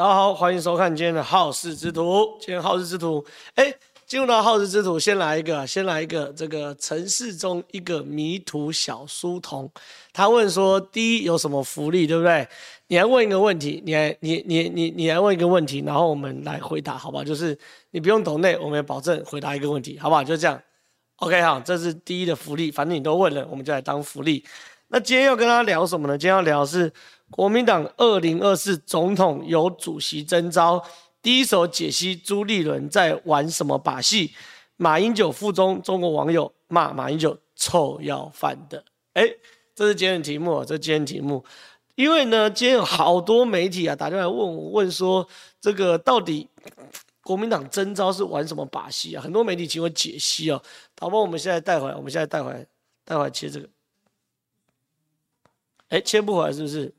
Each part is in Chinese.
大家好，欢迎收看今天的好事之徒。今天好事之徒，哎，进入到好事之徒，先来一个，先来一个这个城市中一个迷途小书童。他问说：第一有什么福利，对不对？你来问一个问题，你来，你你你你来问一个问题，然后我们来回答，好吧？就是你不用抖内，我们也保证回答一个问题，好不好？就这样。OK，好，这是第一的福利，反正你都问了，我们就来当福利。那今天要跟他聊什么呢？今天要聊的是。国民党二零二四总统由主席征召，第一手解析朱立伦在玩什么把戏？马英九腹中，中国网友骂马英九臭要饭的。哎，这是今天的题目，这是今天的题目。因为呢，今天有好多媒体啊打电话问我，问说这个到底国民党征召是玩什么把戏啊？很多媒体请我解析哦。好吧，我们现在带回来，我们现在带回来，带回来切这个。哎，切不回来是不是？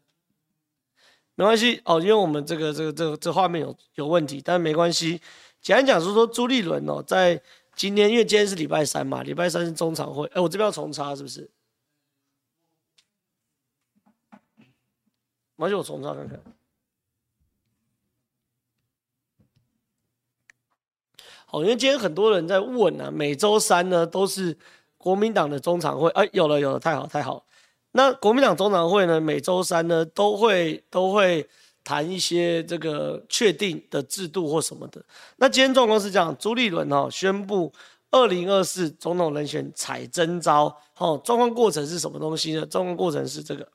没关系哦，因为我们这个这个这个这画面有有问题，但没关系。简单讲说说朱立伦哦，在今天，因为今天是礼拜三嘛，礼拜三是中常会。哎，我这边要重插是不是？没关系，我重插看看。好，因为今天很多人在问啊，每周三呢都是国民党的中常会。哎，有了有了，太好太好。那国民党中常会呢，每周三呢都会都会谈一些这个确定的制度或什么的。那今天状况是这样，朱立伦哦宣布二零二四总统人选采征召，哦，状况过程是什么东西呢？状况过程是这个，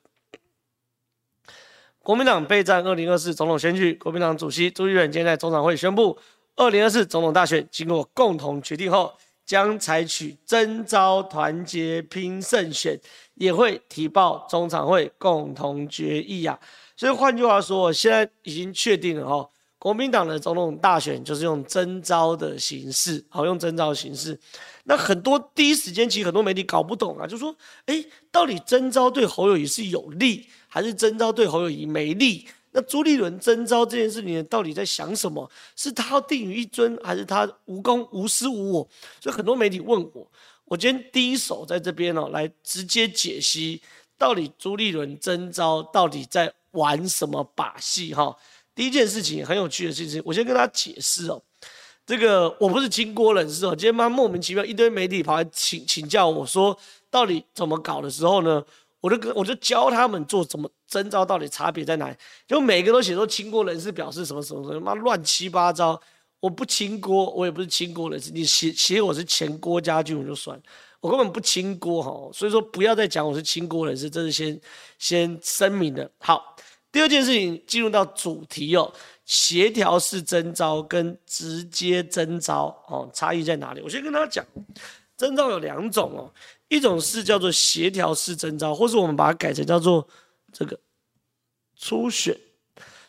国民党备战二零二四总统选举，国民党主席朱立伦今天在中常会宣布，二零二四总统大选经过共同决定后，将采取征召团结拼胜选，也会提报中常会共同决议啊。所以换句话说，现在已经确定了哦，国民党的总统大选就是用征召的形式，好，用征召形式。那很多第一时间其实很多媒体搞不懂啊，就说，哎，到底征召对侯友宜是有利，还是征召对侯友宜没利？那朱立伦征召这件事情到底在想什么？是他要定于一尊，还是他无功无私无我？所以很多媒体问我，我今天第一手在这边哦，来直接解析到底朱立伦征召到底在玩什么把戏哈。第一件事情很有趣的事情，我先跟他解释哦。这个我不是清锅人士哦，今天妈莫名其妙一堆媒体跑来请请教我说，到底怎么搞的时候呢？我就跟我就教他们做怎么征召，到底差别在哪里？就每个都写说清锅人士表示什么什么什么，妈乱七八糟。我不清锅，我也不是清锅人士。你写写我是前郭家军，我就算，我根本不清锅哈。所以说不要再讲我是清锅人士，这是先先声明的。好，第二件事情进入到主题哦，协调式征召跟直接征召哦，差异在哪里？我先跟大家讲，征召有两种哦。一种是叫做协调式征召，或是我们把它改成叫做这个初选、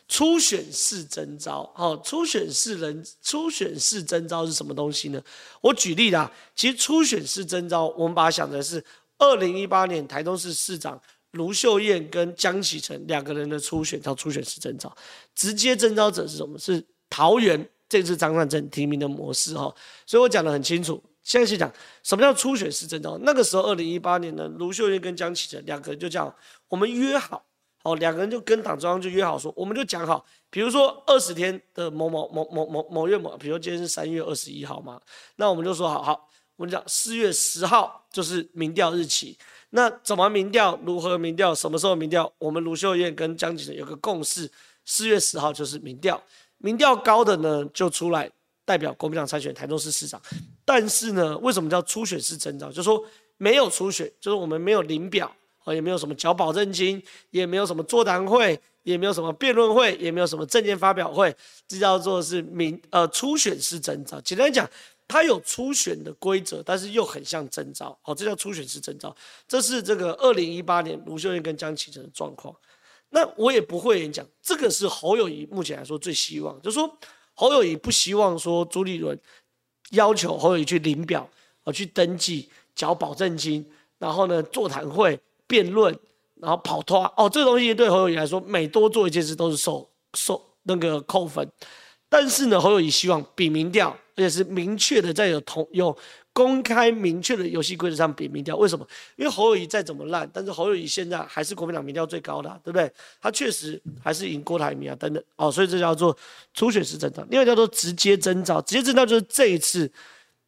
初选式征召。好，初选式人、初选式征召是什么东西呢？我举例啦，其实初选式征召，我们把它想成是二零一八年台东市市长卢秀燕跟江启臣两个人的初选，叫初选式征召。直接征召者是什么？是桃园这次张善政提名的模式哈。所以我讲的很清楚。现在去讲什么叫初选式征召？那个时候，二零一八年呢，卢秀燕跟江启臣两个人就这样，我们约好，好，两个人就跟党中央就约好说，我们就讲好，比如说二十天的某某某某某某月某，比如今天是三月二十一号嘛，那我们就说好好，我们讲四月十号就是民调日期，那怎么民调？如何民调？什么时候民调？我们卢秀燕跟江启臣有个共识，四月十号就是民调，民调高的呢就出来。代表国民党参选台中市市长，但是呢，为什么叫初选式征召？就说没有初选，就是我们没有领表啊，也没有什么缴保证金，也没有什么座谈会，也没有什么辩论会，也没有什么证件发表会，这叫做是民呃初选式征召。简单讲，它有初选的规则，但是又很像征召，好，这叫初选式征召。这是这个二零一八年卢秀燕跟江启臣的状况。那我也不会演讲，这个是侯友宜目前来说最希望，就是说。侯友宜不希望说朱立伦要求侯友谊去领表，哦，去登记缴保证金，然后呢座谈会辩论，然后跑脱哦，这个东西对侯友谊来说，每多做一件事都是受受那个扣分。但是呢，侯友谊希望比民调，而且是明确的在有同有公开明确的游戏规则上比民调。为什么？因为侯友宜再怎么烂，但是侯友宜现在还是国民党民调最高的，啊，对不对？他确实还是赢郭台铭啊等等哦，所以这叫做初选式征召。另外叫做直接征召，直接征召就是这一次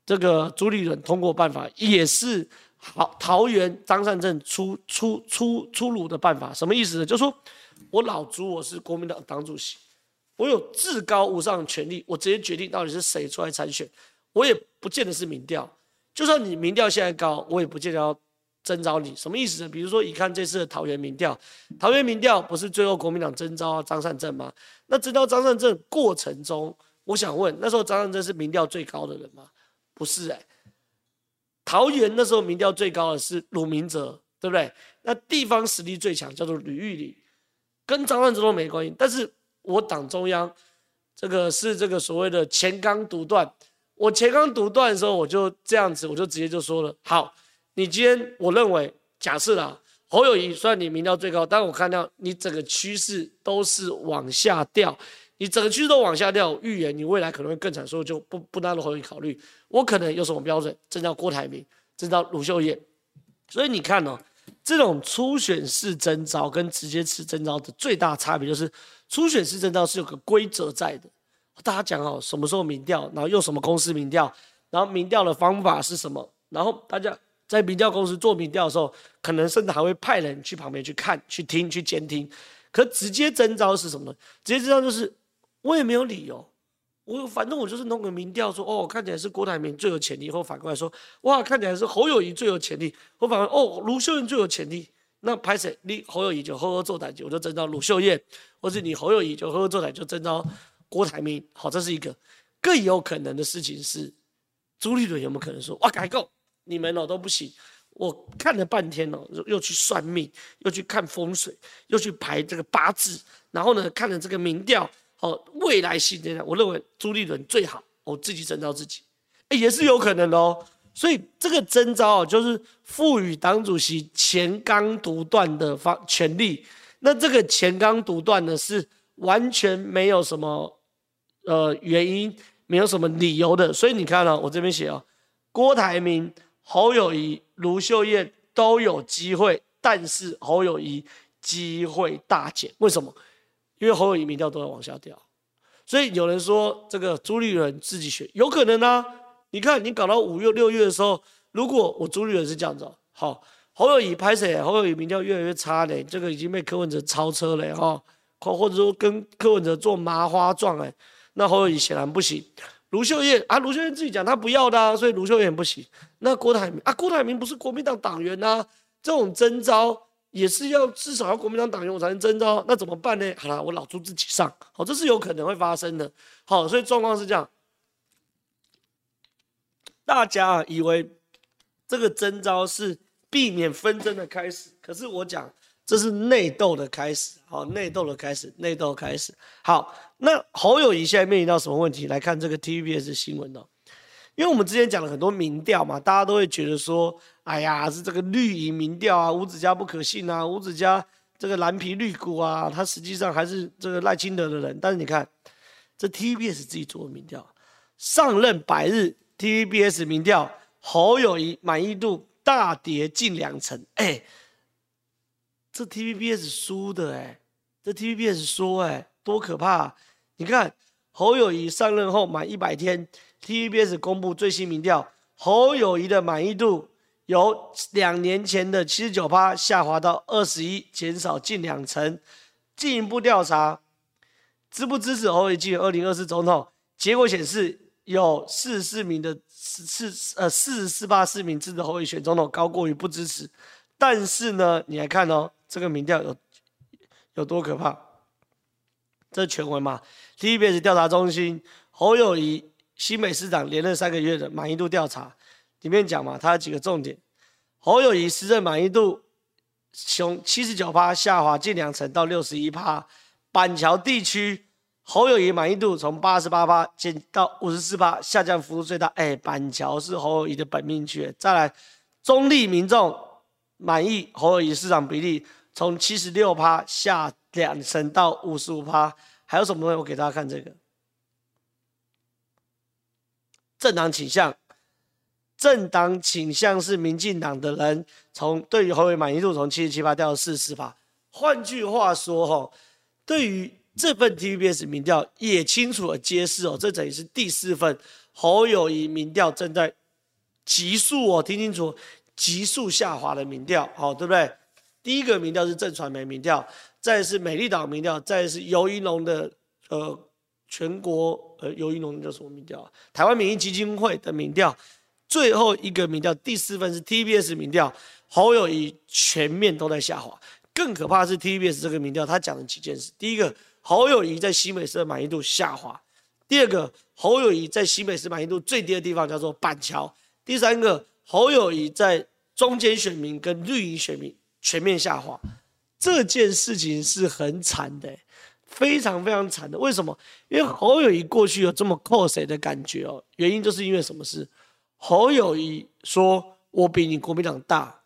这个朱立伦通过办法，也是好桃园张善政出出出出炉的办法。什么意思呢？就是说我老朱我是国民党党主席。我有至高无上的权力，我直接决定到底是谁出来参选，我也不见得是民调。就算你民调现在高，我也不见得要征召你。什么意思呢？比如说，你看这次的桃园民调，桃园民调不是最后国民党征召张善政吗？那征召张善政过程中，我想问，那时候张善政是民调最高的人吗？不是哎、桃园那时候民调最高的是鲁明哲，对不对？那地方实力最强叫做吕玉玲，跟张善政都没关系，但是。我党中央，这个是这个所谓的前纲独断。我前刚读段的时候，我就这样子，我就直接就说了：好，你今天我认为，假设啦，侯友谊算你民调最高，但我看到你整个趋势都是往下掉，你整个趋势都往下掉，预言你未来可能会更惨，所以就不不纳入侯友谊考虑。我可能有什么标准？征召郭台铭，征召卢秀燕。所以你看哦，这种初选式征召跟直接式征召的最大差别就是。初选式征召是有个规则在的，大家讲好什么时候民调，然后用什么公司民调，然后民调的方法是什么，然后大家在民调公司做民调的时候，可能甚至还会派人去旁边去看、去听、去监听。可直接征召是什么呢？直接征召就是我也没有理由，我反正我就是弄个民调说，哦，看起来是郭台铭最有潜力，或反过来说，哇，看起来是侯友宜最有潜力，或反过哦，卢秀燕最有潜力。那拍谁？你侯友宜就呵呵做代志，我就征召卢秀燕；或是你侯友宜就呵呵做代志，就征召郭台铭。好，这是一个更有可能的事情是，朱立伦有没有可能说哇改够你们哦都不行？我看了半天哦，又去算命，又去看风水，又去排这个八字，然后呢看了这个民调，哦未来性这样，我认为朱立伦最好，我自己征召自己，哎也是有可能哦。所以这个征召啊，就是赋予党主席乾纲独断的方权力。那这个乾纲独断呢，是完全没有什么呃原因，没有什么理由的。所以你看啊，我这边写啊，郭台铭、侯友谊、卢秀燕都有机会，但是侯友谊机会大减。为什么？因为侯友谊民调都在往下掉。所以有人说这个朱立伦自己选，有可能啊。你看，你搞到五月、六月的时候，如果我朱立伦是这样子，好，侯友谊拍谁？侯友谊民调越来越差嘞，这个已经被柯文哲超车了哈，或或者说跟柯文哲做麻花状哎，那侯友宜显然不行。卢秀燕啊，卢秀燕自己讲他不要的啊，所以卢秀燕不行。那郭台铭啊，郭台铭不是国民党党员呐、啊，这种征召也是要至少要国民党党员我才能征召，那怎么办呢？好了，我老朱自己上，好，这是有可能会发生的。好，所以状况是这样。大家以为这个征召是避免纷争的开始，可是我讲这是内斗的开始。好，内斗的开始，内斗开始。好，那侯友宜现在面临到什么问题？来看这个 TVBS 新闻哦，因为我们之前讲了很多民调嘛，大家都会觉得说，哎呀，是这个绿营民调啊，吴子嘉不可信啊，吴子嘉这个蓝皮绿骨啊，他实际上还是这个赖清德的人。但是你看，这 TVBS 自己做的民调，上任百日。TVBS 民调，侯友宜满意度大跌近两成。哎，这 TVBS 输的哎，这 TVBS 说哎，多可怕啊！你看侯友谊上任后满一百天，TVBS 公布最新民调，侯友谊的满意度由两年前的七十九趴下滑到二十一，减少近两成。进一步调查，支不支持侯友宜进二零二四总统？结果显示。有四十四名的四四呃四十四趴四名支持侯友宜选总统，高过于不支持。但是呢，你来看哦，这个民调有有多可怕？这全文嘛？TVBS 调查中心侯友宜新北市长连任三个月的满意度调查里面讲嘛，他有几个重点：侯友宜施政满意度从七十九趴下滑近两成到六十一趴，板桥地区。侯友宜满意度从八十八趴减到五十四趴，下降幅度最大。哎，板桥是侯友宜的本命区。再来，中立民众满意侯友宜市长比例从七十六趴下两成到五十五趴。还有什么东西？我给大家看这个政党倾向，政党倾向是民进党的人，从对于侯友宜满意度从七十七八掉到四十四趴。换句话说，哈，对于这份 TVBS 民调也清楚地揭示哦，这等于是第四份侯友宜民调正在急速哦，听清楚，急速下滑的民调，好，对不对？第一个民调是正传媒民调，再是美丽岛民调，再是游盈隆的呃全国呃游盈隆叫什么民调啊？台湾民意基金会的民调。最后一个民调，第四份是 TBS 民调，侯友宜全面都在下滑。更可怕的是 TBS 这个民调，他讲了几件事：第一个，侯友宜在新北市的满意度下滑；第二个，侯友宜在新北市满意度最低的地方叫做板桥；第三个，侯友宜在中间选民跟绿营选民全面下滑。这件事情是很惨的，非常非常惨的。为什么？因为侯友宜过去有这么靠谁的感觉哦，原因就是因为什么事？侯友宜说：“我比你国民党大，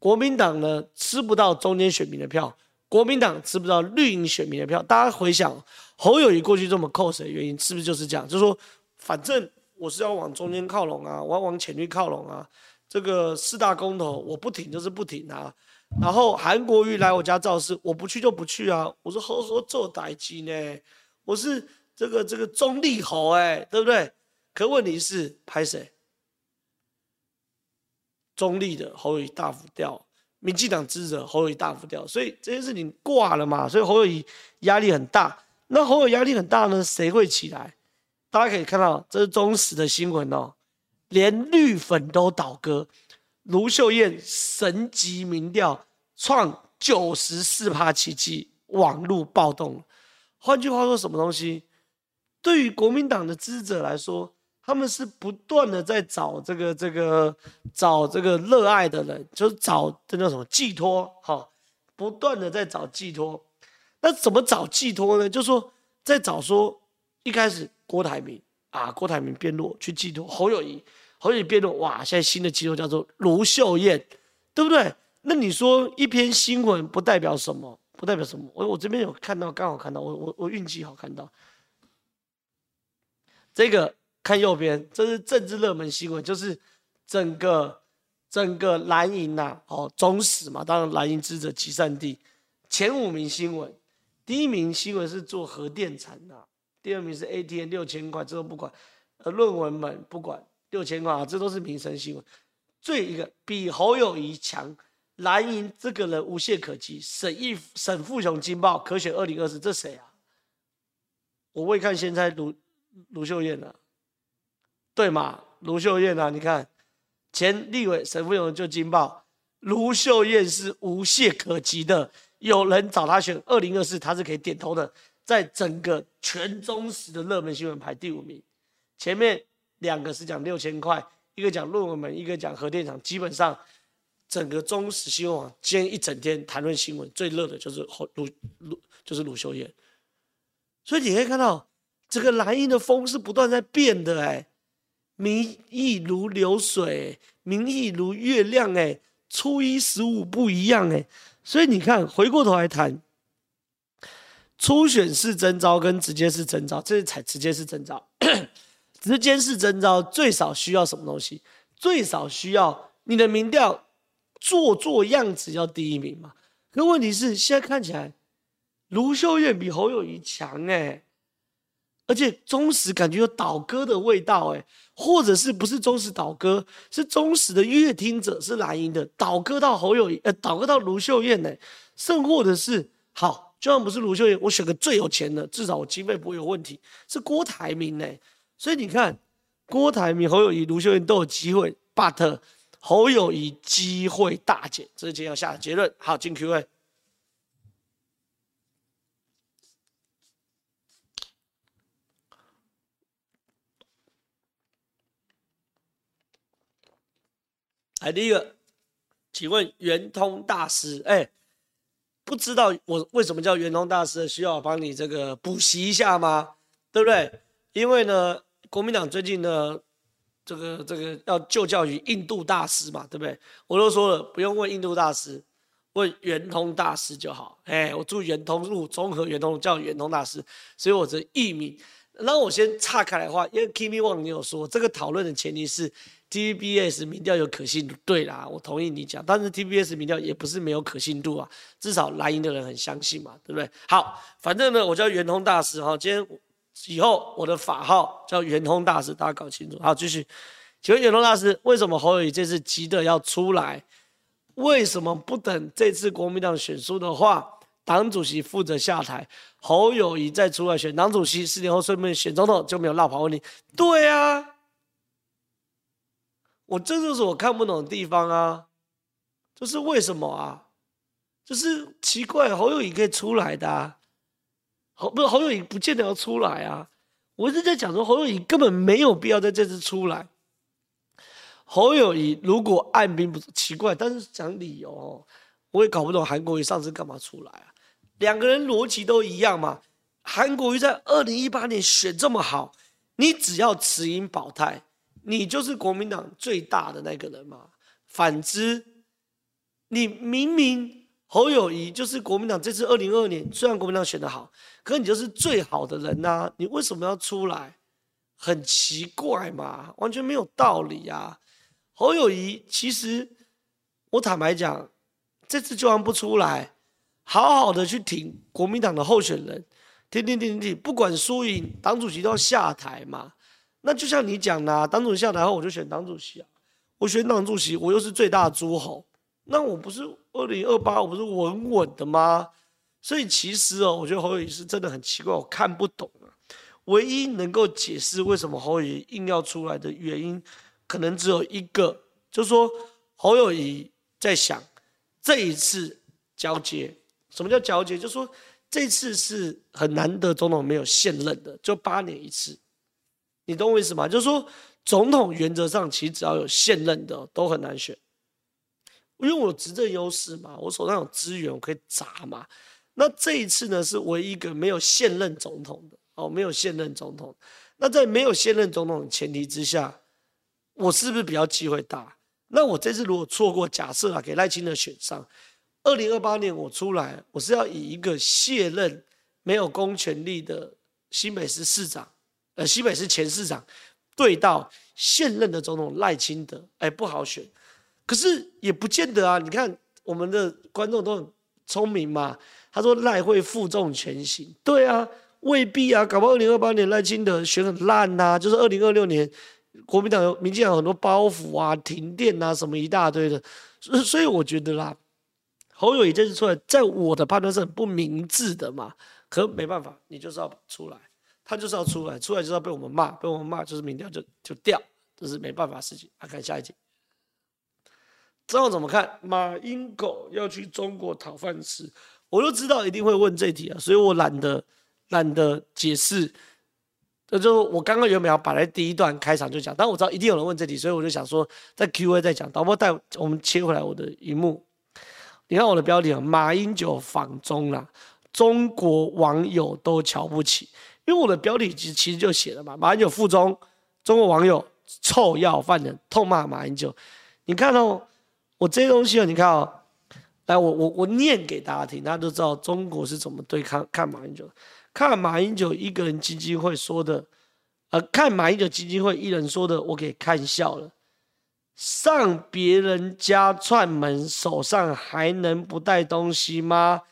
国民党呢吃不到中间选民的票，国民党吃不到绿营选民的票。大家回想，侯友宜过去这么 close 的原因，是不是就是这样？就是说，反正我是要往中间靠拢啊，我要往浅绿靠拢啊。这个四大公投我不挺就是不挺啊。然后韩国瑜来我家造势，我不去就不去啊。我说呵呵做代志呢，我是这个这个中立侯哎，对不对？可问题是拍谁？”中立的侯友宜大幅掉，民进党支持者侯友宜大幅掉，所以这件事情挂了嘛，所以侯友宜压力很大。那侯友压力很大呢，谁会起来？大家可以看到，这是中时的新闻哦，连绿粉都倒戈，卢秀燕神级民调创九十四趴奇迹，网路暴动。换句话说，什么东西？对于国民党的支持者来说。他们是不断的在找这个这个找这个热爱的人，就是找这叫什么寄托，哈，不断的在找寄托。那怎么找寄托呢？就是说在找说一开始郭台铭啊，郭台铭变弱去寄托侯友宜，侯友宜变弱，哇，现在新的机构叫做卢秀燕，对不对？那你说一篇新闻不代表什么？不代表什么？我我这边有看到，刚好看到，我我我运气好看到这个。看右边，这是政治热门新闻，就是整个整个蓝营呐、啊，哦，中史嘛，当然蓝营支持者集散地，前五名新闻，第一名新闻是做核电厂的，第二名是 ATM 六千块，这都不管，呃，论文们不管六千块啊，这都是民生新闻。最一个比侯友宜强，蓝营这个人无懈可击，沈义沈富雄惊爆，可选二零二四，这谁啊？我未看先猜卢卢秀燕啊。对嘛，卢秀燕啊，你看前立委沈富雄就惊爆，卢秀燕是无懈可击的，有人找他选二零二四，他是可以点头的，在整个全中时的热门新闻排第五名，前面两个是讲六千块，一个讲论文门，一个讲核电厂，基本上整个中时新闻网今天一整天谈论新闻最热的就是鲁鲁就是鲁秀燕，所以你可以看到这个蓝营的风是不断在变的哎。民意如流水，民意如月亮，哎，初一十五不一样，哎，所以你看，回过头来谈初选是征召跟直接是征召，这是采直接式征直接是征召最少需要什么东西？最少需要你的民调做做样子要第一名嘛？可问题是，现在看起来卢秀燕比侯友宜强，哎。而且忠实感觉有倒戈的味道，哎，或者是不是忠实倒戈，是忠实的乐听者是蓝营的倒戈到侯友宜，呃，倒戈到卢秀燕呢？甚或者是好，就算不是卢秀燕，我选个最有钱的，至少我经费不会有问题，是郭台铭呢？所以你看，郭台铭、侯友宜、卢秀燕都有机会，but 侯友宜机会大减，这是今天要下的结论。好，进 Q&A。来，第一个，请问圆通大师，哎，不知道我为什么叫圆通大师，需要我帮你这个补习一下吗？对不对？因为呢，国民党最近呢，这个这个要就教于印度大师嘛，对不对？我都说了，不用问印度大师，问圆通大师就好。哎，我住圆通路，综合圆通叫圆通大师，所以我这艺名。那我先岔开来的话，因为 Kimi Wang 你有说这个讨论的前提是 TVBS 民调有可信度，对啦，我同意你讲，但是 TVBS 民调也不是没有可信度啊，至少蓝营的人很相信嘛，对不对？好，反正呢，我叫圆通大师哈，今天以后我的法号叫圆通大师，大家搞清楚。好，继续，请问圆通大师，为什么侯友谊这次急着要出来？为什么不等这次国民党选输的话？党主席负责下台，侯友谊再出来选党主席，四年后顺便选总统就没有落跑问题。对啊，我这就是我看不懂的地方啊，就是为什么啊？就是奇怪，侯友谊可以出来的啊，侯不是侯友宜不见得要出来啊。我一直在讲说，侯友宜根本没有必要在这次出来。侯友宜如果按兵不奇怪，但是讲理由哦，我也搞不懂韩国瑜上次干嘛出来啊？两个人逻辑都一样嘛？韩国瑜在二零一八年选这么好，你只要持盈保泰，你就是国民党最大的那个人嘛。反之，你明明侯友宜就是国民党这次二零二二年虽然国民党选得好，可你就是最好的人呐、你为什么要出来？很奇怪嘛，完全没有道理、啊。侯友谊其实，我坦白讲，这次就算不出来。好好的去挺国民党的候选人，挺挺挺挺，不管输赢，党主席都要下台嘛。那就像你讲的、啊，党主席下台后，我就选党主席啊。我选党主席，我又是最大的诸侯，那我不是二零二八，不是稳稳的吗？所以其实哦，我觉得侯友宜是真的很奇怪，我看不懂啊。唯一能够解释为什么侯友宜硬要出来的原因，可能只有一个，就是说侯友宜在想这一次交接。什么叫交接？就是说这次是很难得，总统没有现任的，就八年一次。你懂我意思吗？就是说总统原则上其实只要有现任的都很难选，因为我有执政优势嘛，我手上有资源，我可以砸嘛。那这一次呢，是唯一一个没有现任总统的哦，没有现任总统。那在没有现任总统的前提之下，我是不是比较机会大？那我这次如果错过，假设啊，给赖清德选上。二零二八年我出来，我是要以一个卸任没有公权力的新北市市长，呃，新北市前市长对到现任的总统赖清德，哎，不好选。可是也不见得啊，你看我们的观众都很聪明嘛，他说赖会负重前行，对啊，未必啊，搞不好二零二八年赖清德选很烂呐、啊，就是二零二六年国民党民进党很多包袱啊，停电啊，什么一大堆的，所以我觉得啦。侯友宜这次出来，在我的判断是很不明智的嘛，可没办法，你就是要出来，他就是要出来，出来就是要被我们骂，被我们骂就是民调就就掉，这是没办法的事情。来看下一题，这样怎么看？马英九要去中国讨饭吃，我就知道一定会问这题啊，所以我懒得懒得解释。这就我刚刚原本要摆在第一段开场就讲，但我知道一定有人问这题，所以我就想说在 Q&A 再讲。导播带我们切回来我的荧幕。你看我的标题啊，马英九访中了，中国网友都瞧不起。因为我的标题其实其实就写了嘛，马英九赴中，中国网友臭要饭的痛骂马英九。你看哦，我这些东西哦，你看哦，来我我我念给大家听，大家都知道中国是怎么对抗看马英九。看马英九一个人基金会说的，呃，看马英九基金会一人说的，我给看笑了。上别人家串门，手上还能不带东西吗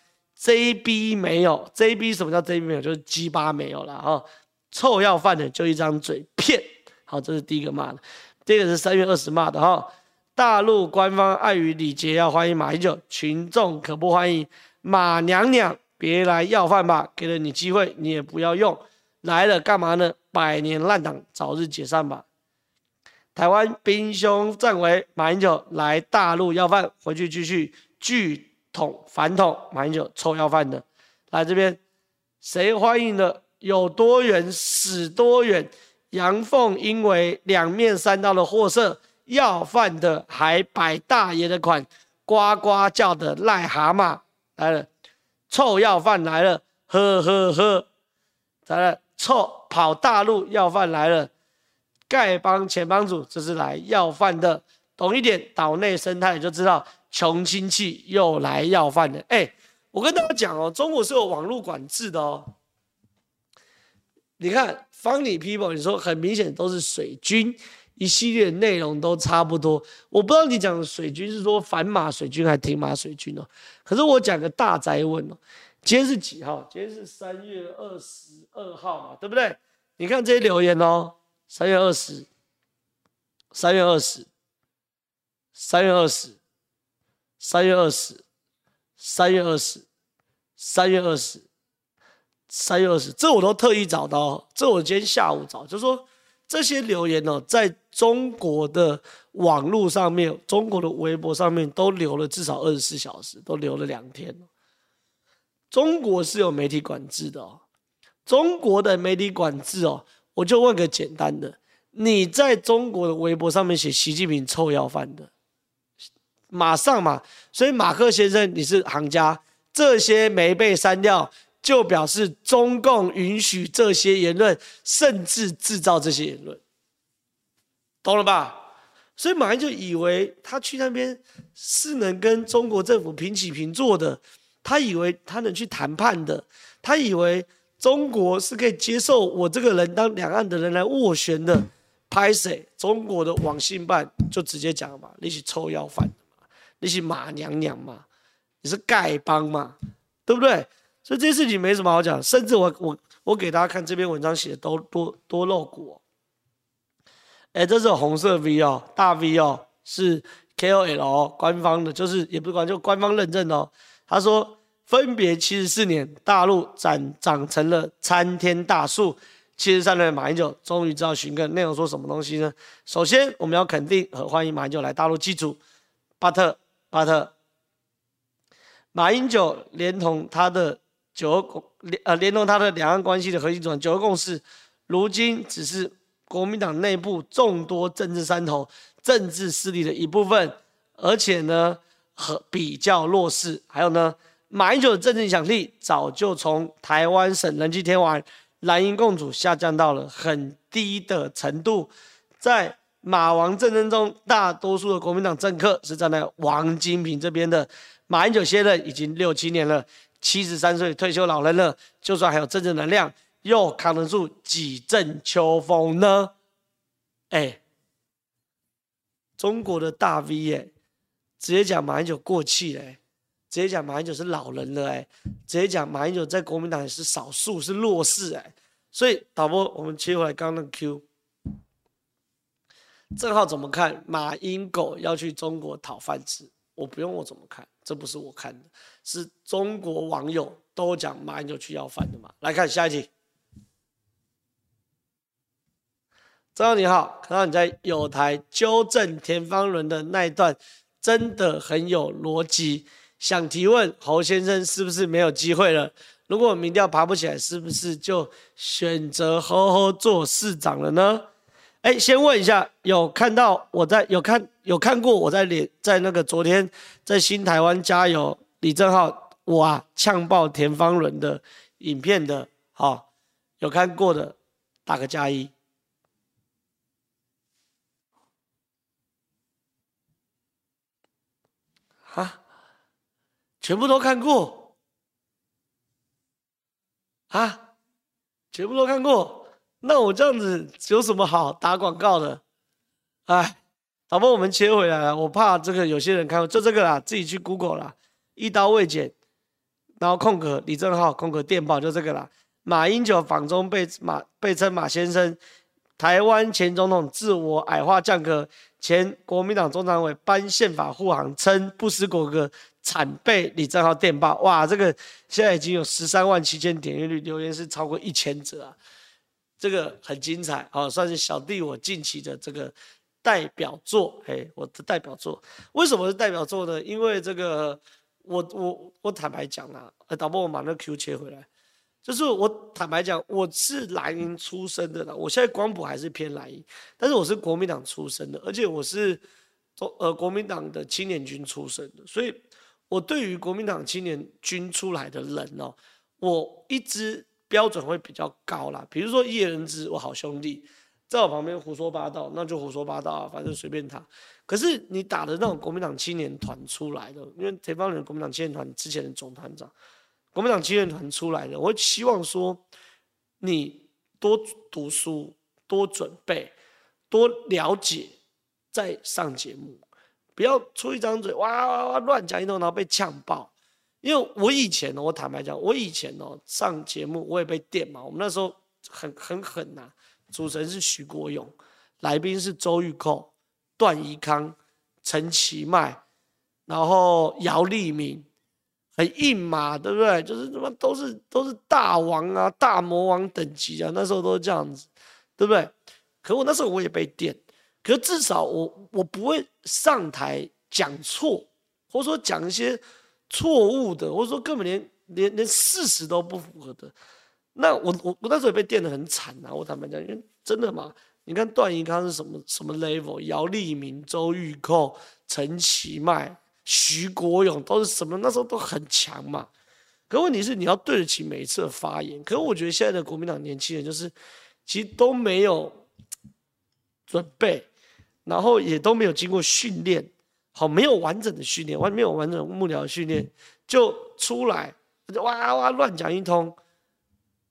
？JB 没有，JB 什么叫 JB 没有？就是鸡巴没有了哈。臭要饭的就一张嘴骗。好，这是第一个骂的。第二个是三月二十骂的哈。大陆官方碍于礼节要欢迎马英九，群众可不欢迎。马娘娘别来要饭吧，给了你机会你也不要用，来了干嘛呢？百年烂党早日解散吧。台湾兵凶战危，马英九来大陆要饭，回去继续拒统反统。马英九臭要饭的，来这边，谁欢迎的？有多远死多远。阳奉阴违，两面三刀的货色，要饭的还摆大爷的款，呱呱叫的癞蛤蟆来了，臭要饭来了，呵呵呵，来了，臭跑大陆要饭来了。丐帮前帮主，这是来要饭的，懂一点岛内生态就知道，穷亲戚又来要饭的。哎，我跟大家讲哦，中国是有网络管制的哦。你看 Funny People，你说很明显都是水军，一系列内容都差不多。我不知道你讲的水军是说反马水军还是挺马水军哦。可是我讲个大灾问哦，今天是几号？今天是三月二十二号嘛，对不对？你看这些留言哦，三月二十，三月二十，三月二十，三月二十，三月二十，三月二十。三月二十，这我都特意找到，这我今天下午找，就说这些留言呢，在中国的网络上面，中国的微博上面都留了至少二十四小时，都留了两天。中国是有媒体管制的哦，中国的媒体管制哦，我就问个简单的，你在中国的微博上面写习近平臭要饭的，马上嘛，所以马克先生你是行家，这些没被删掉。就表示中共允许这些言论，甚至制造这些言论，懂了吧？所以马英九以为他去那边是能跟中国政府平起平坐的，他以为他能去谈判的，他以为中国是可以接受我这个人当两岸的人来斡旋的。拍谁？中国的网信办就直接讲了嘛，你是臭要饭的嘛，你是马娘娘嘛，你是丐帮嘛，对不对？所以这些事情没什么好讲，甚至我我我给大家看这篇文章写的都多多露骨哦。哎，这是红色 V 哦，大 V 哦，是 KOL 哦，官方的，就是也不管就官方认证哦。他说，分别七十四年，大陆长长成了参天大树。七十三年马英九终于知道寻根，内容说什么东西呢？首先，我们要肯定和欢迎马英九来大陆祭祖。巴特巴特，马英九连同他的。九二共联呃联同他的两岸关系的核心主张，九二共识，如今只是国民党内部众多政治山头、政治势力的一部分，而且呢和比较弱势。还有呢，马英九的政治影响力早就从台湾省人气天王蓝营共主下降到了很低的程度。在马王战争中，大多数的国民党政客是站在王金平这边的。马英九卸任已经六七年了。七十三岁退休老人了，就算还有政治能量，又扛得住几阵秋风呢？哎，中国的大 V 哎，直接讲马英九过气嘞，直接讲马英九是老人了哎，直接讲马英九在国民党也是少数是弱势哎，所以导播我们切回来刚刚那个 Q，正好怎么看马英九要去中国讨饭吃？我不用我怎么看，这不是我看的，是中国网友都讲马英九去要饭的嘛。来看下一题，张浩你好，看到你在友台纠正田方伦的那一段，真的很有逻辑。想提问侯先生是不是没有机会了？如果民调爬不起来，是不是就选择好好做市长了呢？哎，先问一下，有看到我在有看有看过我在脸在那个昨天在新台湾加油李正浩我啊呛爆田方伦的影片的，好、有看过的打个加一，啊，全部都看过，啊，全部都看过。那我这样子有什么好打广告的？哎，老婆，我们切回来了。我怕这个有些人看过，就这个啦，自己去 Google 啦，一刀未剪，然后空格李正浩，空格电报，就这个啦。马英九访中被马被称马先生，台湾前总统自我矮化降格，前国民党中常委颁宪法护航，称不思国歌，惨被李正浩电报。哇，这个现在已经有十三万七千点阅率，留言是超过一千则啊。这个很精彩，好，算是小弟我近期的这个代表作，哎，我的代表作，为什么是代表作呢？因为这个，我我我坦白讲啦，呃，导播我把那个 Q 切回来，就是我坦白讲，我是蓝营出身的啦，我现在光谱还是偏蓝营，但是我是国民党出身的，而且我是中呃国民党的青年军出身的，所以我对于国民党青年军出来的人哦，我一直。标准会比较高啦，比如说叶仁之，我好兄弟，在我旁边胡说八道，那就胡说八道啊，反正随便他。可是你打的那种国民党青年团出来的，因为田方人国民党青年团之前的总团长，国民党青年团出来的，我希望说，你多读书，多准备，多了解，再上节目，不要出一张嘴，哇哇哇乱讲一通，然后被呛爆。因为我以前呢，我坦白讲，我以前哦上节目我也被电嘛。我们那时候很很狠呐、主持人是徐国勇，来宾是周玉蔻、段宜康、陈其迈，然后姚立明。很硬嘛，对不对？就是什么都是都是大王啊，大魔王等级啊，那时候都是这样子，对不对？可我那时候我也被电，可至少我我不会上台讲错，或者说讲一些错误的，或者说根本连连连事实都不符合的。那我我我那时候也被电得很惨啊！我坦白讲，因为真的嘛，你看段宜康是什么什么 level，姚立明、周玉蔻、陈其迈。徐国勇都是什么？那时候都很强嘛。可问题是你要对得起每一次的发言。可是我觉得现在的国民党年轻人就是，其实都没有准备，然后也都没有经过训练，好，没有完整的训练，完没有完整的幕僚训练，就出来就哇哇乱讲一通。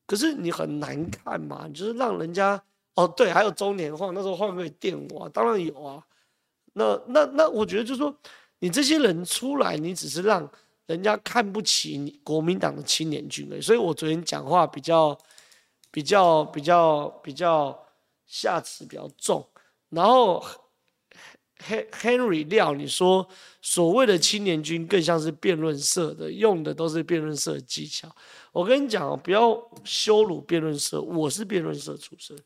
可是你很难看嘛，你就是让人家哦，对，还有中年晃，那时候会不会电我？当然有啊。那那那，我觉得就是说。你这些人出来，你只是让人家看不起你国民党的青年军而已。所以我昨天讲话比较、比较、比较、比较下词比较重。然后，Henry 廖，你说所谓的青年军更像是辩论社的，用的都是辩论社的技巧。我跟你讲哦，不要羞辱辩论社。我是辩论社出身，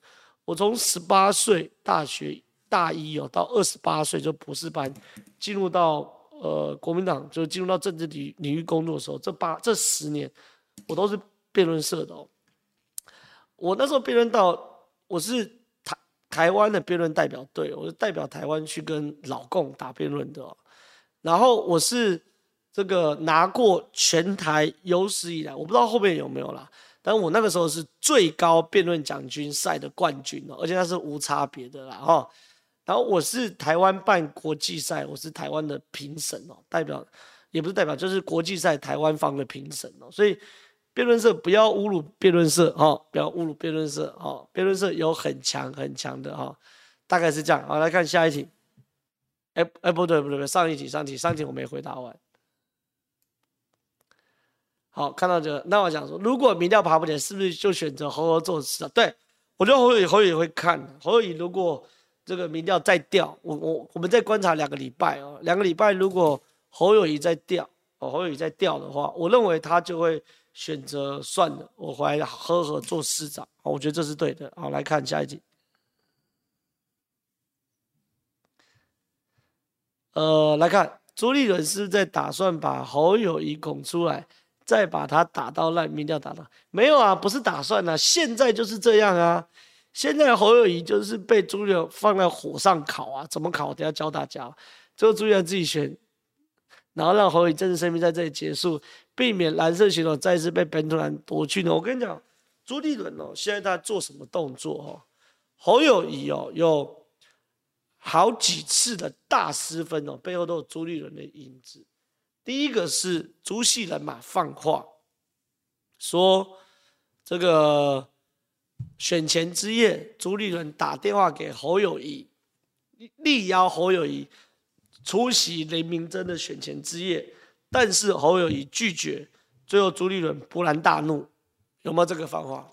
我从十八岁大学。大一哦，到二十八岁就博士班，进入到呃国民党，就进入到政治领领域工作的时候，这八这十年，我都是辩论社的哦。我那时候辩论到，我是台湾的辩论代表队，我是代表台湾去跟老共打辩论的。然后我是这个拿过全台有史以来，我不知道后面有没有啦。但我那个时候是最高辩论奖金赛的冠军哦，而且那是无差别的啦哈。然后我是台湾办国际赛，我是台湾的评审哦，代表也不是代表，就是国际赛台湾方的评审哦。所以辩论社不要侮辱辩论社哈，不要侮辱辩论社哈，辩论社有很强很强的哈，大概是这样。好，来看下一题。哎哎，不对不对不对，上一题上一题上一题我没回答完。好，看到这个，那我想说，如果民调爬不起来，是不是就选择侯友做事啊？对，我觉得侯友侯友也会看，侯友如果。这个民调再掉，我我我们再观察两个礼拜哦，两个礼拜如果侯友宜再掉，哦侯友宜再掉的话，我认为他就会选择算了，我回来呵呵做市长，我觉得这是对的。好，来看下一集。呃，来看朱立伦是在打算把侯友宜拱出来，再把他打到烂，民调打到没有啊？不是打算啊，现在就是这样啊。现在侯友宜就是被朱立伦放在火上烤啊，怎么烤？等下教大家。最后朱立伦自己选，然后让侯友宜正式生命在这里结束，避免蓝色系统再次被本土蓝夺去呢。我跟你讲，朱立伦哦，现在他做什么动作哦？侯友谊哦，有好几次的大失分哦，背后都有朱立伦的影子。第一个是朱系人马放话说这个。选前之夜，朱立伦打电话给侯友谊，力邀侯友谊出席雷明珍的选前之夜，但是侯友宜拒绝，最后朱立伦勃然大怒，有没有这个放话？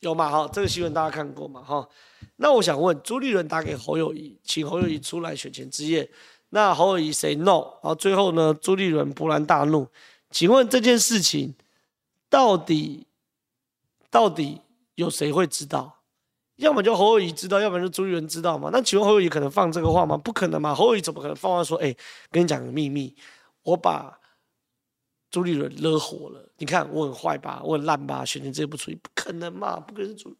有吗？哈，这个新闻大家看过吗？哈，那我想问，朱立伦打给侯友宜，请侯友宜出来选前之夜，那侯友宜 say no，然后最后呢，朱立伦勃然大怒，请问这件事情到底到底？有谁会知道？要么就侯友宜知道，要么就朱立伦知道嘛？那请问侯友宜可能放这个话吗？不可能嘛！侯友宜怎么可能放话说？哎、跟你讲个秘密，我把朱立伦惹火了。你看我很坏吧？我很烂吧？选前这些不出去，不可能嘛？不可能是朱，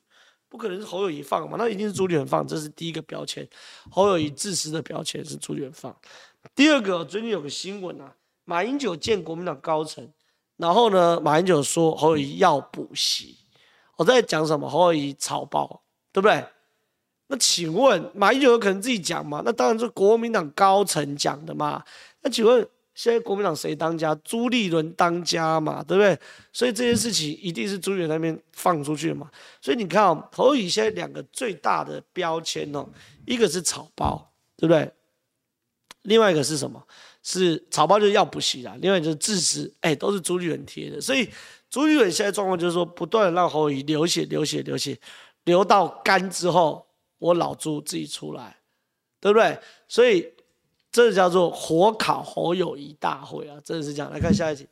不可能是侯友宜放嘛？那一定是朱立伦放，这是第一个标签。侯友宜自私的标签是朱立伦放。第二个，最近有个新闻啊，马英九见国民党高层，然后呢，马英九说侯友宜要补习。我在讲什么？侯友宜草包，对不对？那请问马英九有可能自己讲吗？那当然是国民党高层讲的嘛。那请问现在国民党谁当家？朱立伦当家嘛，对不对？所以这件事情一定是朱立伦那边放出去嘛。所以你看哦，侯友现在两个最大的标签哦，一个是草包，对不对？另外一个是什么？是草包就是要补习啦，另外就是自私，哎，都是朱立伦贴的。所以朱立伦现在状况就是说，不断的让侯友流血、流血、流血，流到干之后，我老朱自己出来，对不对？所以。这叫做火烤侯友谊大会啊！真的是这样。来看下一题。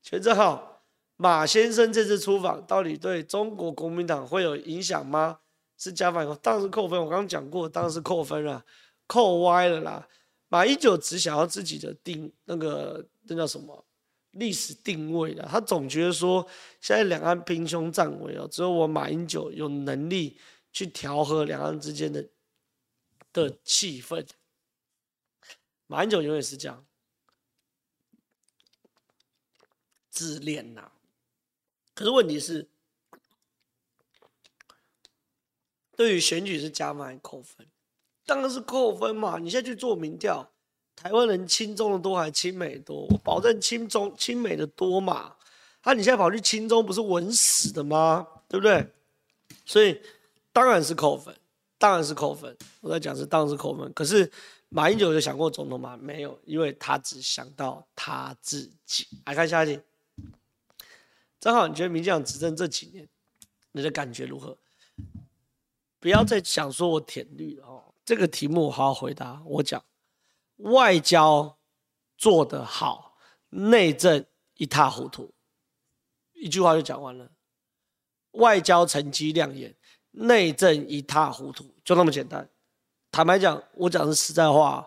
全正浩，马先生这次出访到底对中国国民党会有影响吗？是加分？当然是扣分。我刚刚讲过，当然是扣分了，扣歪了啦。马英九只想要自己的定那个那叫什么历史定位的，他总觉得说现在两岸兵凶战危哦，只有我马英九有能力去调和两岸之间的。的气氛，马英九永远是这样，自恋呐、可是问题是，对于选举是加分还是扣分？当然是扣分嘛！你现在去做民调，台湾人亲中的多还是亲美多？我保证亲中亲美的多嘛！啊，你现在跑去亲中，不是稳死的吗？对不对？所以当然是扣分。当然是扣分，我在讲是当然是扣分。可是马英九有想过总统吗？没有，因为他只想到他自己。来看下一题，正好你觉得民进党执政这几年，你的感觉如何？不要再想说我舔绿了哦。这个题目我好好回答。我讲外交做得好，内政一塌糊涂，一句话就讲完了。外交成绩亮眼。内政一塌糊涂，就那么简单。坦白讲，我讲的是实在话，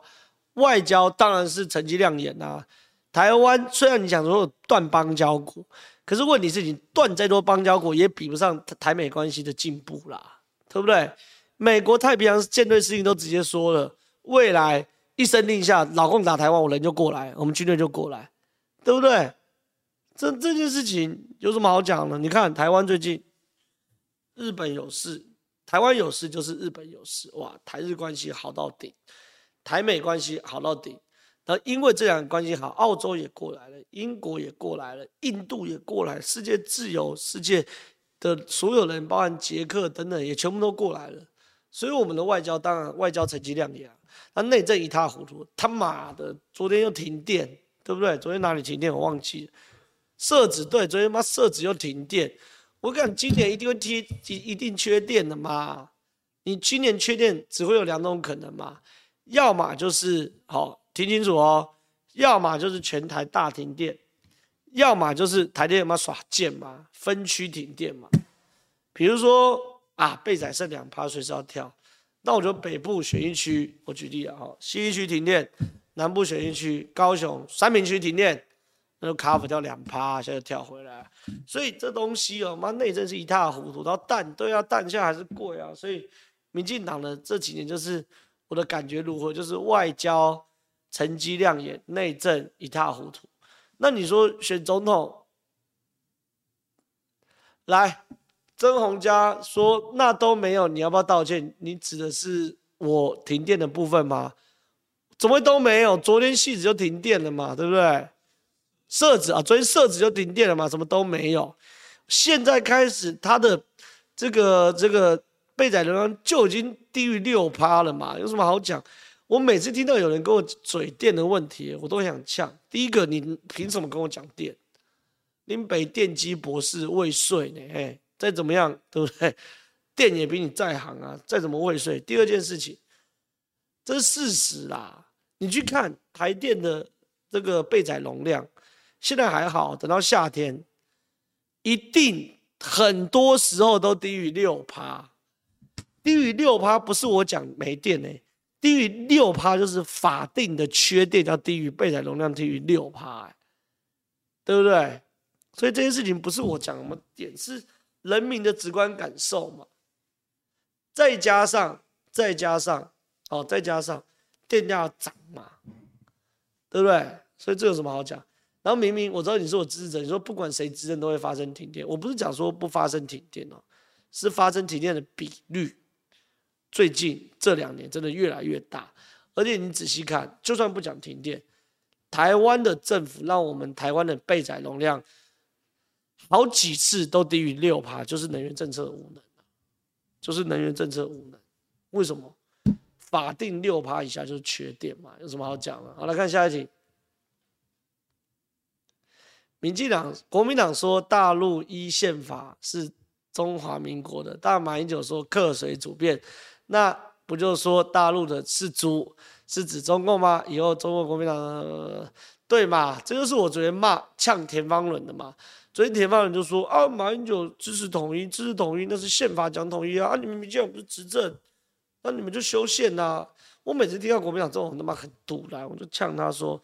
外交当然是成绩亮眼呐、台湾虽然你想说断邦交国，可是问题是你断再多邦交国，也比不上台美关系的进步啦，对不对？美国太平洋舰队司令都直接说了，未来一声令下，老共打台湾，我人就过来，我们军队就过来，对不对？这这件事情有什么好讲的？你看台湾最近。日本有事，台湾有事，就是日本有事。哇，台日关系好到顶，台美关系好到顶。那因为这两个关系好，澳洲也过来了，英国也过来了，印度也过来，世界自由世界的所有人，包含捷克等等，也全部都过来了。所以我们的外交当然外交成绩亮眼，那内政一塌糊涂。他妈的，昨天又停电，对不对？昨天哪里停电我忘记了。社子对，昨天妈社子又停电。我讲今年一定会贴，一定缺电的嘛？你今年缺电只会有两种可能嘛？要么就是好听清楚哦，要么就是全台大停电，要么就是台电有没有耍贱嘛，分区停电嘛。比如说啊，备载剩两趴，随时要跳，那我就北部选一区，我举例啊，哈，西一区停电，南部选一区，高雄三民区停电。那就 cover 掉两趴，现在跳回来，所以这东西哦，妈内政是一塌糊涂。然后蛋，对啊，蛋现在还是贵啊。所以民进党的这几年就是我的感觉如何？就是外交成绩亮眼，内政一塌糊涂。那你说选总统，来，曾洪家说那都没有，你要不要道歉？你指的是我停电的部分吗？怎么会都没有？昨天戏子就停电了嘛，对不对？设置啊，昨天设置就停电了嘛，什么都没有。现在开始，它的这个这个备载容量就已经低于六趴了嘛，有什么好讲？我每次听到有人跟我嘴电的问题，我都想呛。第一个，你凭什么跟我讲电？林北电机博士未遂呢？哎，再怎么样，对不对？电也比你在行啊，再怎么未遂。第二件事情，这是事实啦，你去看台电的这个备载容量。现在还好，等到夏天，一定很多时候都低于六趴。低于六趴不是我讲没电呢、低于六趴就是法定的缺电，要低于备载容量低于六趴，对不对？所以这件事情不是我讲什么点，是人民的直观感受嘛。再加上，再加上，哦，再加上电价涨嘛，对不对？所以这有什么好讲？然后明明我知道你是我支持者，你说不管谁执政都会发生停电，我不是讲说不发生停电哦，是发生停电的比率最近这两年真的越来越大，而且你仔细看，就算不讲停电，台湾的政府让我们台湾的备载容量好几次都低于六趴，就是能源政策无能，就是能源政策无能。为什么？法定六趴以下就是缺电嘛，有什么好讲的？好，来看下一题。民进党、国民党说大陆依宪法是中华民国的，但马英九说客随主便，那。不就说大陆的是猪，是指中共吗？以后中国国民党、对嘛？这就是我昨天骂呛田方伦的嘛。昨天田方伦就说啊，马英九支持统一，支持统一那是宪法讲统一啊，啊你们民进党不是执政，那你们就修宪呐、啊。我每次听到国民党这种他妈很赌烂，我就呛他说，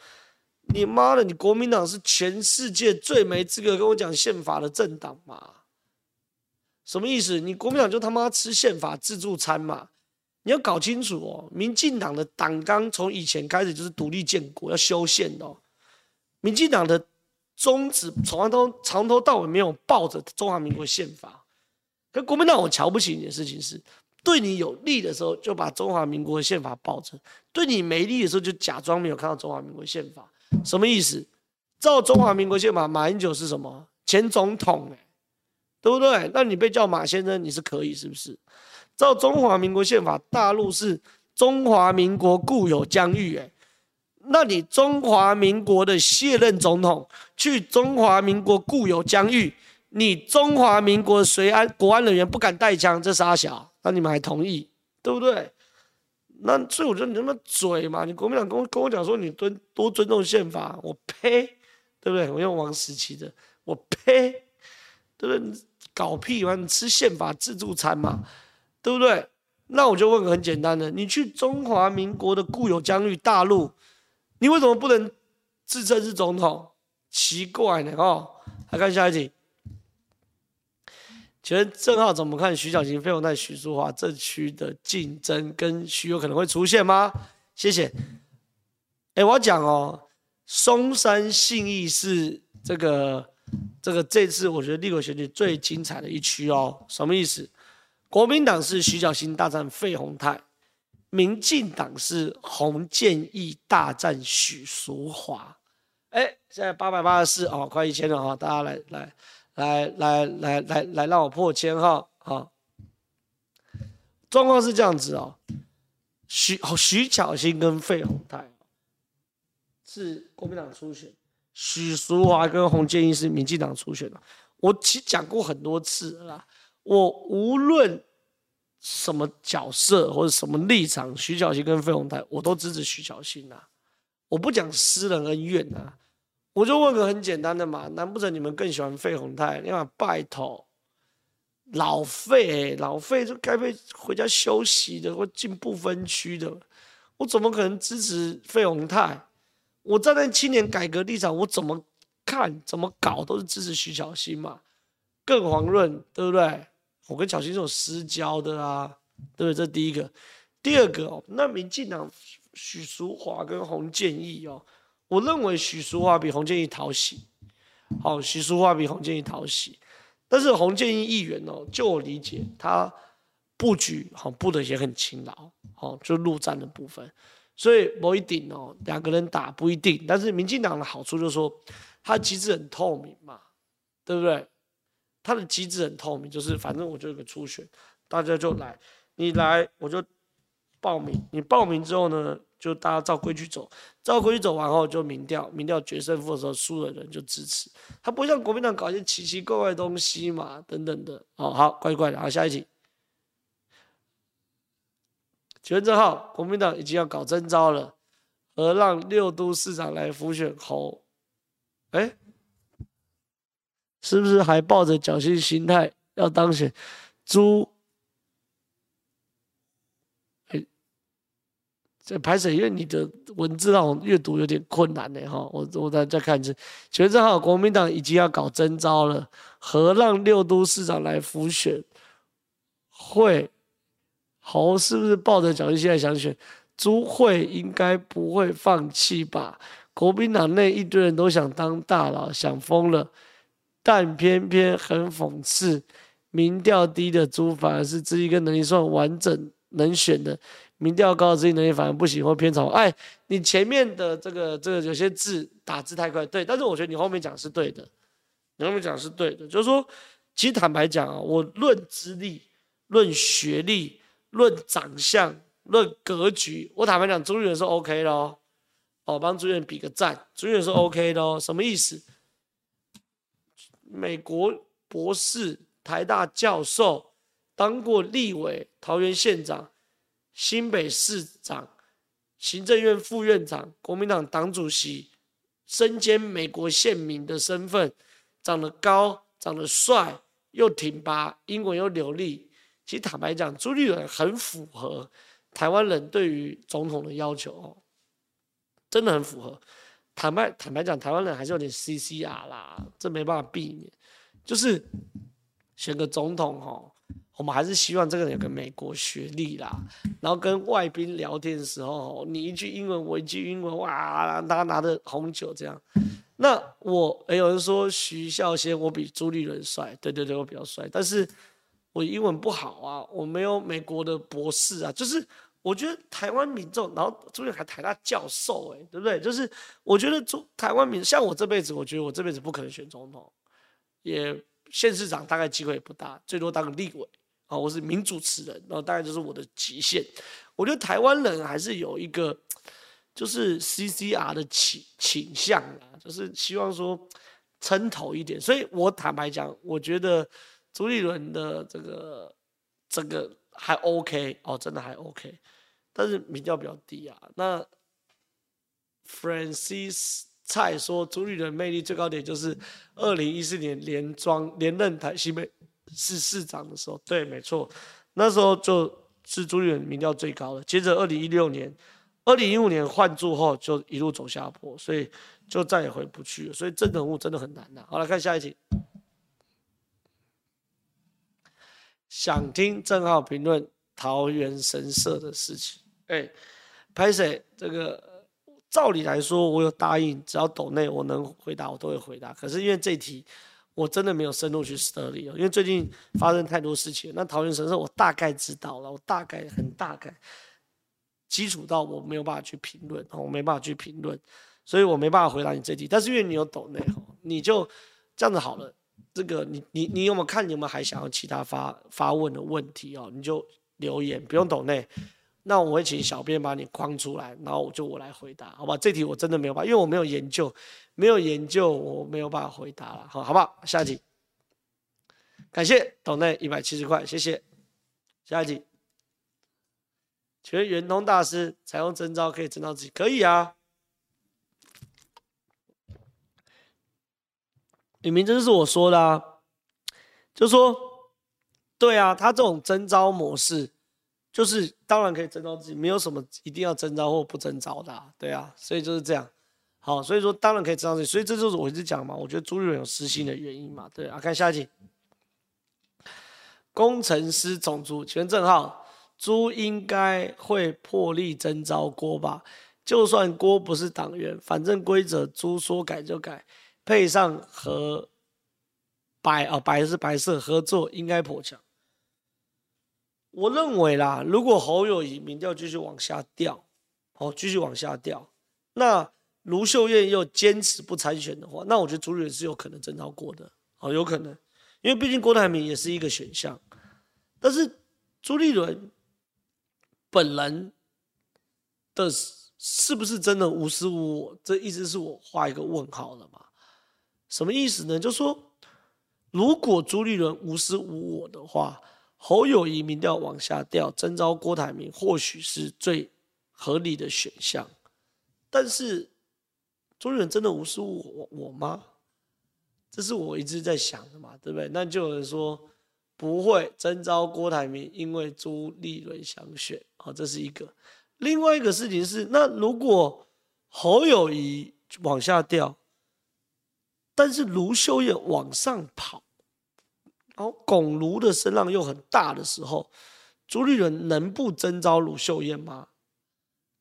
你妈的，你国民党是全世界最没资格跟我讲宪法的政党嘛？什么意思？你国民党就他妈吃宪法自助餐嘛？你要搞清楚哦，民进党的党纲从以前开始就是独立建国，要修宪的哦。民进党的宗旨从来都从头到尾没有抱着中华民国宪法。可国民党我瞧不起你的事情是，对你有利的时候就把中华民国宪法抱着，对你没利的时候就假装没有看到中华民国宪法。什么意思？照中华民国宪法，马英九是什么？前总统，对不对？那你被叫马先生，你是可以是不是？照中华民国宪法，大陆是中华民国固有疆域，哎，那你中华民国的卸任总统去中华民国固有疆域，你中华民国随安国安人员不敢带枪，这傻小，那你们还同意，对不对？那所以我觉得你那么嘴嘛，你国民党跟我跟我讲说你尊多尊重宪法，我呸，对不对？我用王时期的，我呸，对不对？你搞屁嘛，你吃宪法自助餐嘛。对不对？那我就问个很简单的：你去中华民国的固有疆域大陆，你为什么不能自称是总统？奇怪呢！哦，来看下一题。请问正皓怎么看徐小新、费鸿泰、许淑华这区的竞争跟徐有可能会出现吗？谢谢。哎，我要讲哦，松山信义是这个这个这次我觉得立委选举最精彩的一区哦。什么意思？国民党是徐小新大战费鸿泰，民进党是洪建义大战许淑华。哎，现在八百八十四哦，快一千了哈，大家来来来来来来来让我破千哈好！状况是这样子哦，徐徐巧芯跟费鸿泰是国民党初选，许淑华跟洪建义是民进党初选的。我其实讲过很多次了啦。我无论什么角色或者什么立场，徐巧芯跟费鸿泰，我都支持徐巧芯呐。我不讲私人恩怨呐，我就问个很简单的嘛，难不成你们更喜欢费鸿泰？你看拜托，老费，老费就该被回家休息的，或进不分区的，我怎么可能支持费鸿泰？我站在青年改革立场，我怎么看怎么搞都是支持徐小新嘛，更遑论对不对？我跟小新是有私交的啊，对不对？这第一个，第二个哦，那民进党许淑华跟洪建义哦，我认为许淑华比洪建义讨喜，好，许淑华比洪建义讨喜，但是洪建义议员哦，就我理解，他布局好布的也很勤劳，好，就陆战的部分，所以不一定哦，两个人打不一定，但是民进党的好处就是说，他机制很透明嘛，对不对？他的机制很透明，就是反正我就有个初选，大家就来，你来我就报名，你报名之后呢，就大家照规矩走，照规矩走完后就民调，民调决胜负的时候输的人就支持，他不像国民党搞一些奇奇怪怪的东西嘛，等等的，哦好，乖乖的，好下一题，请问正皓，国民党已经要搞征召了，而让六都市长来辅选侯，哎。是不是还抱着侥幸心态要当选？猪，这排水，因为你的文字让我阅读有点困难呢，哈。我我再再看一次。请问正皓，国民党已经要搞征召了，何让六都市长来辅选？会，侯是不是抱着侥幸心态想选？朱会应该不会放弃吧？国民党内一堆人都想当大佬，想疯了。但偏偏很讽刺，民调低的朱反而是资历跟能力算完整能选的，民调高的执行能力反而不行或偏差。哎，你前面的这个这个有些字打字太快，对，但是我觉得你后面讲是对的，你后面讲是对的，就是说，其实坦白讲啊，我论资历、论学历、论长相、论格局，我坦白讲，朱立伦是 OK 的哦。哦，帮朱立伦比个赞，朱立伦是 OK 的哦。什么意思？美国博士、台大教授，当过立委、桃园县长、新北市长、行政院副院长、国民党党主席，身兼美国县民的身份，长得高、长得帅，又挺拔，英文又流利。其实坦白讲，朱立伦很符合台湾人对于总统的要求哦，真的很符合。坦白坦白讲，台湾人还是有点 CCR 啦，这没办法避免。就是选个总统哦，我们还是希望这个人有个美国学历啦。然后跟外宾聊天的时候，你一句英文，我一句英文，哇，他拿着红酒这样。那我有人说徐孝先，我比朱立伦帅，对对对，我比较帅，但是我英文不好啊，我没有美国的博士啊，就是。我觉得台湾民众，然后朱立伦还台大教授，哎，对不对？就是我觉得中台湾民，像我这辈子，我觉得我这辈子不可能选总统，也县市长大概机会也不大，最多当个立委我是名主持人，然后大概就是我的极限。我觉得台湾人还是有一个就是 CCR 的倾倾向啊，就是希望说撑头一点。所以我坦白讲，我觉得朱立伦的这个这个还 OK 哦，真的还 OK。但是民调比较低啊。那 Francis 蔡说，朱立伦魅力最高点就是二零一四年连庄连任台新北市市长的时候，对，没错，那时候就是朱立伦民调最高的。接着二零一六年、二零一五年换柱后，就一路走下坡，所以就再也回不去了。所以真人物真的很难的。好，来看下一题，想听郑浩评论桃园神社的事情。哎，拍谢这个，照理来说，我有答应，只要抖内我能回答，我都会回答。可是因为这题，我真的没有深入去 study 哦，因为最近发生太多事情。那桃园神社我大概知道了，我大概很大概，基础到我没有办法去评论，我没办法去评论，所以我没办法回答你这题。但是因为你有抖内，你就这样子好了。这个你你你有没有看？你有没有还想要其他发发问的问题哦？你就留言，不用抖内。那我会请小编把你框出来，然后就我来回答，好吧？这题我真的没有办法，因为我没有研究，没有研究，我没有办法回答了，好，好不好？下一题，感谢斗内一百七十块，谢谢。下一题，请问圆通大师采用征招可以征召自己？可以啊。李明真是我说的啊，就说，对啊，他这种征招模式。就是当然可以征召自己，没有什么一定要征召或不征召的，啊，对啊，所以就是这样。好，所以说当然可以征召自己，所以这就是我一直讲嘛，我觉得朱立伦有私心的原因嘛，对啊。看下一题，工程师种族请问正皓，朱应该会破例征召郭吧？就算郭不是党员，反正规则朱说改就改，配上和白哦白是白色合作，应该颇强。我认为啦，如果侯友宜民调继续往下掉，哦，继续往下掉，那卢秀燕又坚持不参选的话，那我觉得朱立伦是有可能争到过的，哦，有可能，因为毕竟郭台铭也是一个选项。但是朱立伦本人的是不是真的无私无我？这一直是我画一个问号了嘛？什么意思呢？就是说，如果朱立伦无私无我的话。侯友宜民调往下掉，征召郭台铭或许是最合理的选项，但是朱立伦真的无视我我吗？这是我一直在想的嘛，对不对？那就有人说不会征召郭台铭，因为朱立伦想选，好，这是一个。另外一个事情是，那如果侯友谊往下掉，但是卢秀燕往上跑。然后巩卢的声浪又很大的时候，朱立伦能不征召卢秀燕吗？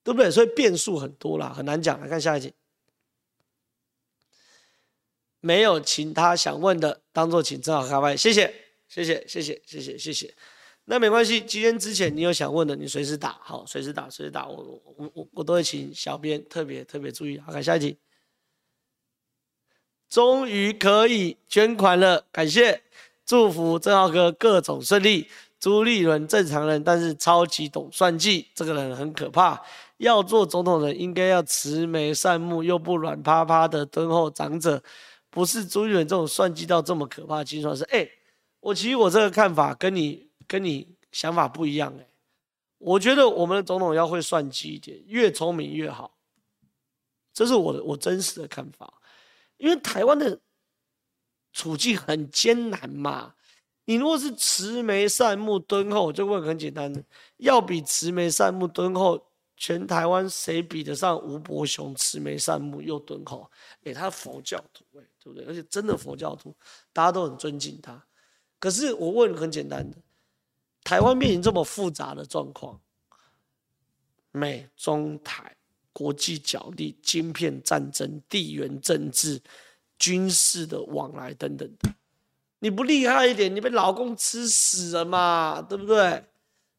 对不对？所以变数很多啦，很难讲。来看下一集，没有其他想问的，当做请正好开麦。谢谢，谢谢，谢谢，谢谢，谢谢。那没关系，今天之前你有想问的，你随时打，好，随时打，随时打，我我我我都会请小编特别特别注意。好，看下一题，终于可以捐款了，感谢，祝福正浩哥各种顺利。朱立伦正常人，但是超级懂算计，这个人很可怕。要做总统的，应该要慈眉善目又不软趴趴的敦厚长者，不是朱立伦这种算计到这么可怕的精算师。哎，我其实我这个看法跟你跟你想法不一样哎，我觉得我们的总统要会算计一点，越聪明越好。这是我的我真实的看法，因为台湾的处境很艰难嘛。你如果是慈眉善目敦厚，我就问很简单，要比慈眉善目敦厚，全台湾谁比得上吴伯雄慈眉善目又敦厚？哎，他佛教徒，哎，对不对？而且真的佛教徒，大家都很尊敬他。可是我问很简单的，台湾面临这么复杂的状况，美中台国际角力、晶片战争、地缘政治、军事的往来等等的。你不厉害一点，你被老公吃死了嘛，对不对？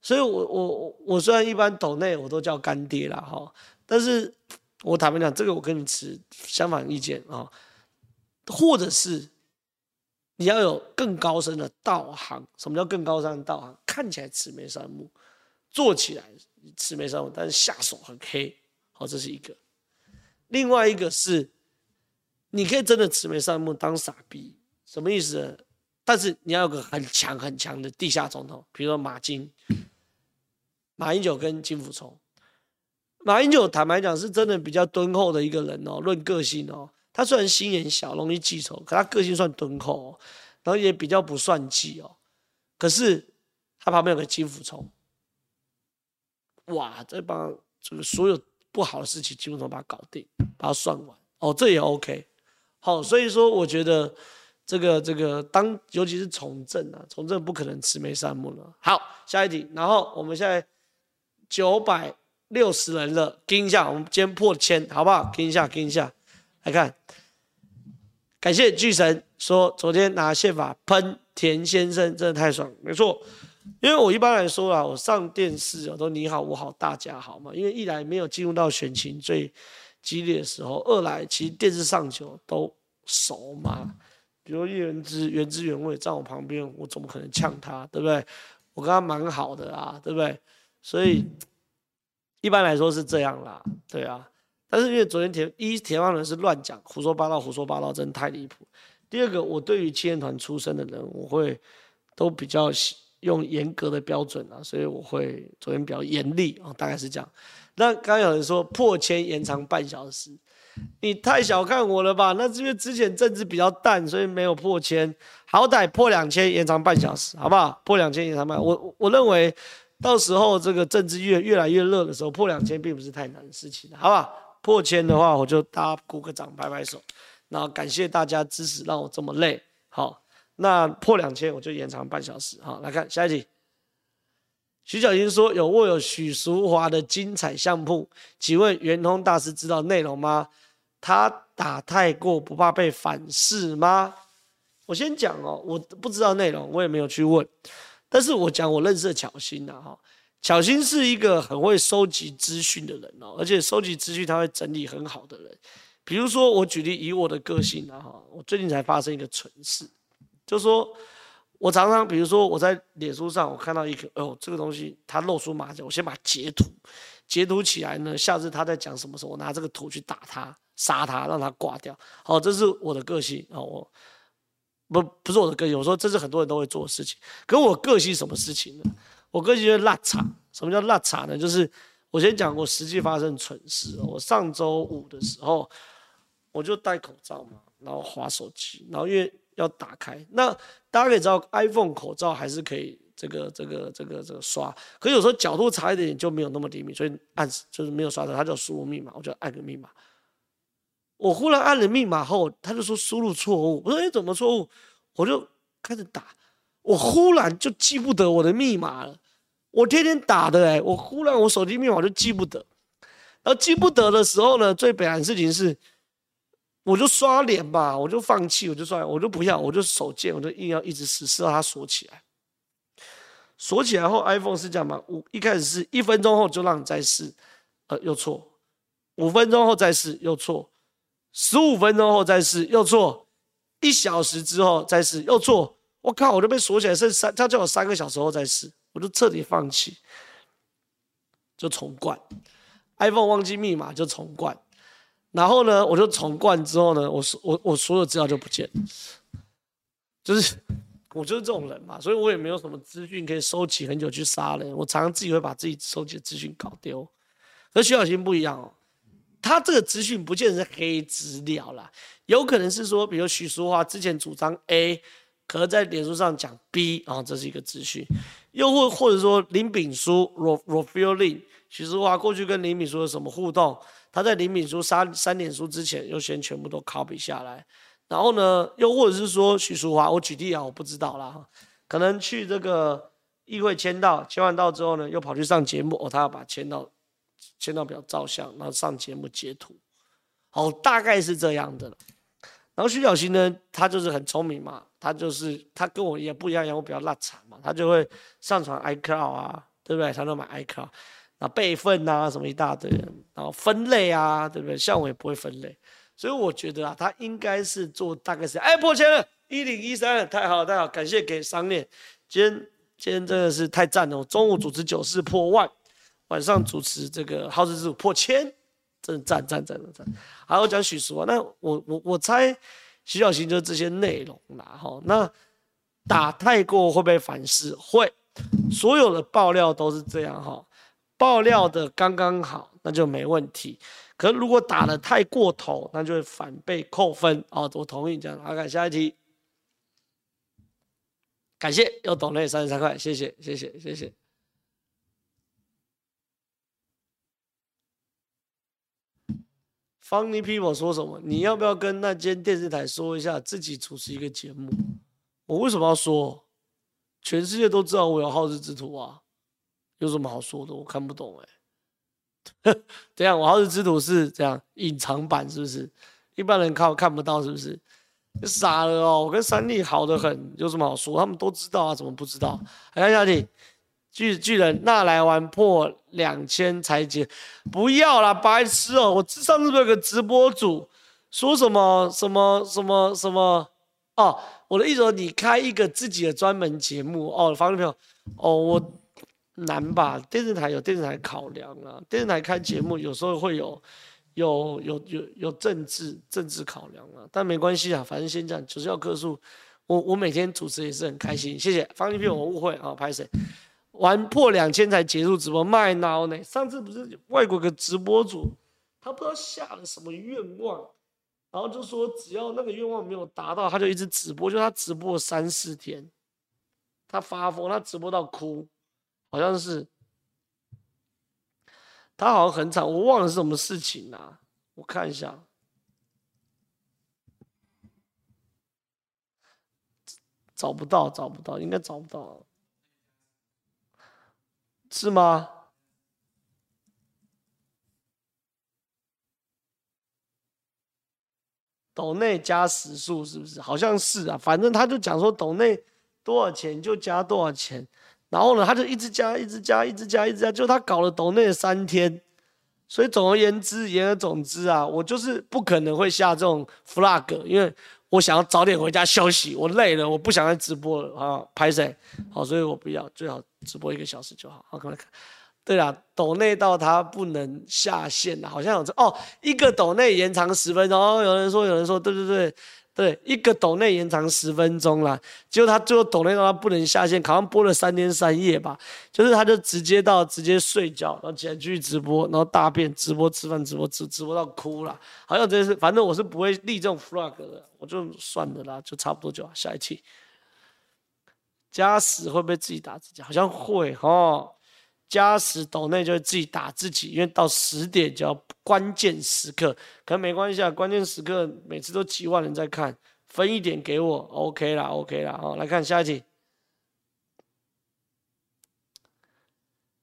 所以我，我我我虽然一般抖内我都叫干爹啦哈，但是我坦白讲，这个我跟你持相反意见啊，或者是你要有更高深的道行。什么叫更高深的道行？看起来慈眉善目，做起来慈眉善目，但是下手很黑，好，这是一个。另外一个是，你可以真的慈眉善目当傻逼，什么意思？但是你要有个很强很强的地下总统，比如说马金、马英九跟金溥聪。马英九坦白讲是真的比较敦厚的一个人哦，论个性哦，他虽然心眼小，容易记仇，可他个性算敦厚哦，然后也比较不算计哦。可是他旁边有个金溥聪，哇，这帮这个所有不好的事情，金溥聪把它搞定，把它算完哦，这也 OK。好，所以说我觉得。这个这个当尤其是从政啊，从政不可能慈眉善目了。好，下一题。然后我们现在九百六十人了，跟一下，我们今天破千，好不好？跟一下，跟一下。来看，感谢巨神说昨天拿宪法喷田先生，真的太爽。没错，因为我一般来说啊，我上电视啊都你好我好大家好嘛。因为一来没有进入到选情最激烈的时候，二来其实电视上球都熟嘛。比如叶元之原汁原味站我旁边，我怎么可能呛他，对不对？我跟他蛮好的啊，对不对？所以一般来说是这样啦，对啊。但是因为昨天田一田方人是乱讲，胡说八道，胡说八道，真的太离谱。第二个，我对于青年团出身的人，我会都比较用严格的标准啊，所以我会昨天比较严厉啊，大概是这样。那刚刚有人说破千延长半小时。你太小看我了吧？那是因为之前政治比较淡，所以没有破千，好歹破两千，延长半小时，好不好？破两千延长半，我我认为到时候这个政治越越来越热的时候，破两千并不是太难的事情，好不好？破千的话，我就大家鼓个掌，拍拍手，然后感谢大家支持，让我这么累。好，那破两千我就延长半小时。好，来看下一题。徐小新说：“有握有许淑华的精彩相簿，请问圆通大师知道内容吗？他打太过不怕被反噬吗？”我先讲哦，我不知道内容，我也没有去问。但是我讲我认识的巧心呐，哈，巧心是一个很会收集资讯的人哦，而且收集资讯他会整理很好的人。比如说，我举例以我的个性啊，哈，我最近才发生一个蠢事，就说。我常常，比如说我在脸书上，我看到一个，哦，这个东西它露出马脚，我先把截图，截图起来呢，下次他在讲什么时候，我拿这个图去打他，杀他，让他挂掉。好，这是我的个性啊，我不不是我的个性，我说这是很多人都会做的事情。可我个性什么事情呢？我个性就是邋遢。什么叫邋遢呢？就是我先讲我实际发生蠢事。我上周五的时候，我就戴口罩嘛，然后滑手机，然后因为。要打开，那大家可以知道，iPhone 口罩还是可以这个这个这个这个刷，可有时候角度差一点就没有那么灵敏，所以按就是没有刷到，他就输入密码，我就按个密码。我忽然按了密码后，他就说输入错误，我说哎怎么错误？我就开始打，我忽然就记不得我的密码了。我天天打的哎，我忽然我手机密码就记不得，然后记不得的时候呢，最悲哀的事情是。我就刷脸吧，我就放弃，我就刷，我就不要，我就手贱，我就硬要一直试，试到它锁起来。锁起来后，iPhone 是这样吗？五一开始是一分钟后就让你再试，呃，又错。五分钟后再试，又错。十五分钟后再试，又错。一小时之后再试，又错。我靠，我都被锁起来，剩三，他叫我三个小时后再试，我就彻底放弃，就重灌。iPhone 忘记密码就重灌，然后呢，我就重灌之后呢，我所我我所有资料就不见了，就是。我就是这种人嘛，所以我也没有什么资讯可以收集很久去杀人。我常常自己会把自己收集的资讯搞丢。和徐小新不一样哦，他这个资讯不见是黑资料啦，有可能是说，比如许淑华之前主张 A，可能在脸书上讲 B 啊，这是一个资讯。又或或者说林炳书 Raphael Lin，许淑华过去跟林炳书有什么互动？他在林敏书三三点书之前，又先全部都 copy 下来。然后呢，又或者是说许淑华，我举例啊，我不知道啦，可能去这个议会签到，签完到之后呢，又跑去上节目，哦，他要把签到签到表照相，然后上节目截图，哦，大概是这样的。然后徐小新呢，他就是很聪明嘛，他就是他跟我也不一样，我比较烂惨嘛，他就会上传 iCloud 啊，对不对？他都买 iCloud，那备份啊什么一大堆，然后分类啊，对不对？像我也不会分类。所以我觉得啊，他应该是做大概是哎破千了，一零一三，太好太好，感谢给商念，今天今天真的是太赞了，我中午主持九四破万，晚上主持这个好事之徒破千，真的赞赞赞的赞。好，我讲许叔啊，那我我我猜徐小新就是这些内容啦哈，那打太过会不会反噬？会，所有的爆料都是这样哈，爆料的刚刚好，那就没问题。可如果打的太过头，那就会反被扣分哦。我同意这样。好，看下一题。感谢又懂了三十三块，谢谢谢谢谢谢。Funny people 说什么？你要不要跟那间电视台说一下，自己主持一个节目？我为什么要说？全世界都知道我有好事之徒啊，有什么好说的？我看不懂哎、欸。这样，我好事之徒是这样隐藏版，是不是？一般人看我看不到，是不是？傻了哦！我跟三立好得很，有什么好说？他们都知道啊，怎么不知道？来看下题，巨巨人那来玩破两千才结，不要啦，白痴哦！我上次不是有个直播主说什么什么什么什么哦？我的意思说，你开一个自己的专门节目哦，方朋友哦，我。难吧？电视台有电视台考量啊，电视台开节目有时候会有，有有有有政治政治考量啊，但没关系啊，反正先讲就是要客数。我我每天主持也是很开心，谢谢方一片，我误会啊，拍谁？玩破两千才结束直播，卖孬呢？上次不是外国个直播主，他不知道下了什么愿望，然后就说只要那个愿望没有达到，他就一直直播，就他直播了三四天，他发疯，他直播到哭。好像是他好像很惨，我忘了是什么事情啊？我看一下，找不到，找不到，应该找不到，是吗？斗内加时数是不是？好像是啊，反正他就讲说斗内多少钱就加多少钱。然后呢，他就一直加，一直加，一直加，一直加，就他搞了抖内三天，所以总而言之，言而总之啊，我就是不可能会下这种 flag，因为我想要早点回家休息，我累了，我不想再直播了啊，拍谁？好，所以我不要，最好直播一个小时就好。好，看看。对了，抖内到他不能下线了，好像有这哦，一个抖内延长十分钟，有人说，有人说，对对对。对，一个抖内延长十分钟啦，结果他最后抖内到他不能下线，好像播了三天三夜吧，就是他就直接到直接睡觉，然后起来继续直播，然后大便直播吃饭直播直直播到哭了，好像真是反正我是不会立这种 flag 的，我就算了啦，就差不多就好，下一期。加时会不会自己打自己？好像会哦。加时抖内就会自己打自己，因为到十点就要关键时刻，可能没关系啊。关键时刻每次都几万人在看，分一点给我，OK 啦，OK 啦。好，来看下一题。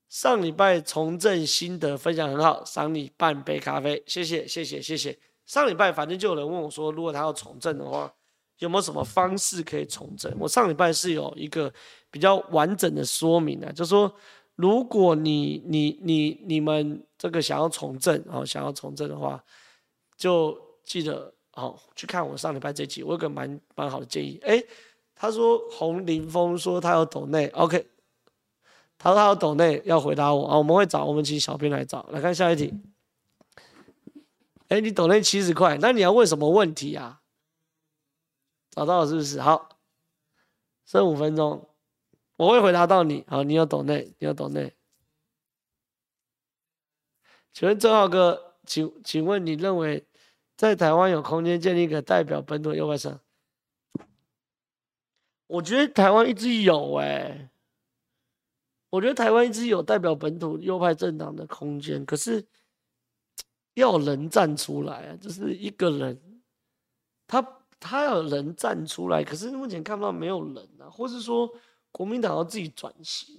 上礼拜从政心得分享很好，赏你半杯咖啡，谢谢谢谢谢谢。上礼拜反正就有人问我说，如果他要从政的话，有没有什么方式可以从政？我上礼拜是有一个比较完整的说明的，就是说，如果你你你你们这个想要从政哦，想要从政的话，就记得哦去看我上礼拜这集，我有个蛮蛮好的建议。哎，他说洪林峰说他有抖内，OK，他说他有抖内要回答我啊，我们会找我们请小编来找，来看下一题。哎，你抖内七十块，那你要问什么问题啊？找到了是不是？好，剩五分钟，我会回答到你。好，你有懂内，你有懂内。请问正浩哥，请请问你认为在台湾有空间建立一个代表本土右派政党？我觉得台湾一直有哎、我觉得台湾一直有代表本土右派政党的空间，可是要人站出来啊，就是一个人，他。他要人站出来，可是目前看不到没有人啊，或是说国民党要自己转型，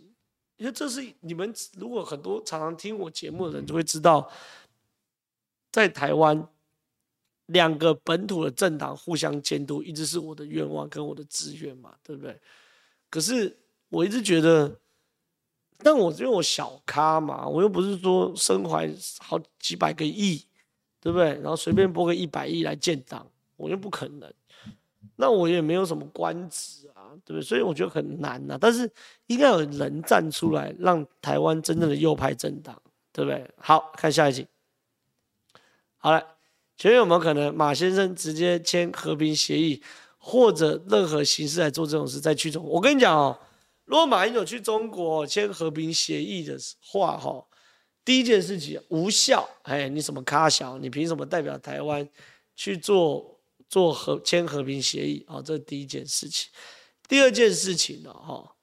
因为这是你们如果很多常常听我节目的人就会知道，在台湾两个本土的政党互相监督，一直是我的愿望跟我的志愿嘛，对不对？可是我一直觉得，但我因为我小咖嘛，我又不是说身怀好几百个亿，对不对？然后随便拨个一百亿来建党。我又不可能，那我也没有什么官职对不对？所以我觉得很难呐、但是应该有人站出来，让台湾真正的右派政党，对不对？好，看下一集。好了，请问有没有可能马先生直接签和平协议，或者任何形式来做这种事，再去中？我跟你讲哦，如果马英九去中国签和平协议的话，哈，第一件事情无效。哎，你什么咖小？你凭什么代表台湾去做？做和签和平协议啊，这是第一件事情。第二件事情呢，哈，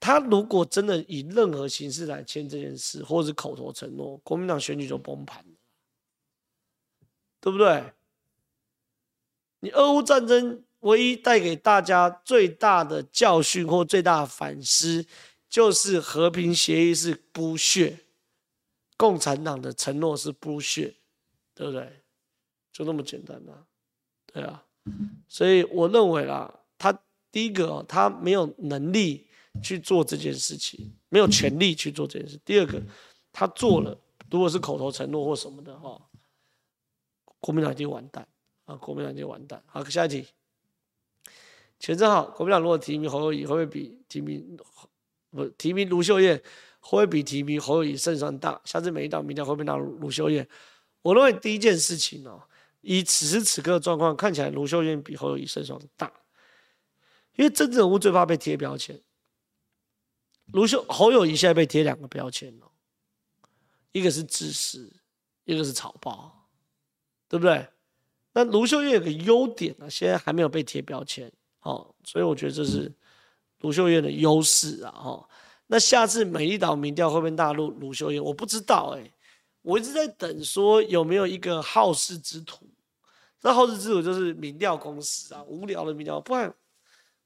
他如果真的以任何形式来签这件事，或者是口头承诺，国民党选举就崩盘了，对不对？你俄乌战争唯一带给大家最大的教训或最大的反思，就是和平协议是剥削共产党的承诺是剥削对不对？就那么简单啊。对啊，所以我认为啦，第一个他没有能力去做这件事情，没有权利去做这件事。第二个，他做了，如果是口头承诺或什么的话，国民党已经完蛋啊！国民党已经完蛋。好，下一题。全正好，国民党如果提名侯友宜，会不会比提名不提名卢秀燕，会不会比提名侯友宜胜算大？下次每一档民调会不会拿卢秀燕？我认为第一件事情哦。以此时此刻的状况看起来，卢秀燕比侯友宜胜算大，因为政治人物最怕被贴标签。卢秀侯友宜现在被贴两个标签哦，一个是自私，一个是草包，对不对？那卢秀燕有个优点呢，现在还没有被贴标签，哦，所以我觉得这是卢秀燕的优势啊，哈。那下次美丽岛民调会不会纳入卢秀燕？我不知道哎，我一直在等说有没有一个好事之徒。那好事之徒就是民调公司啊，无聊的民调，不然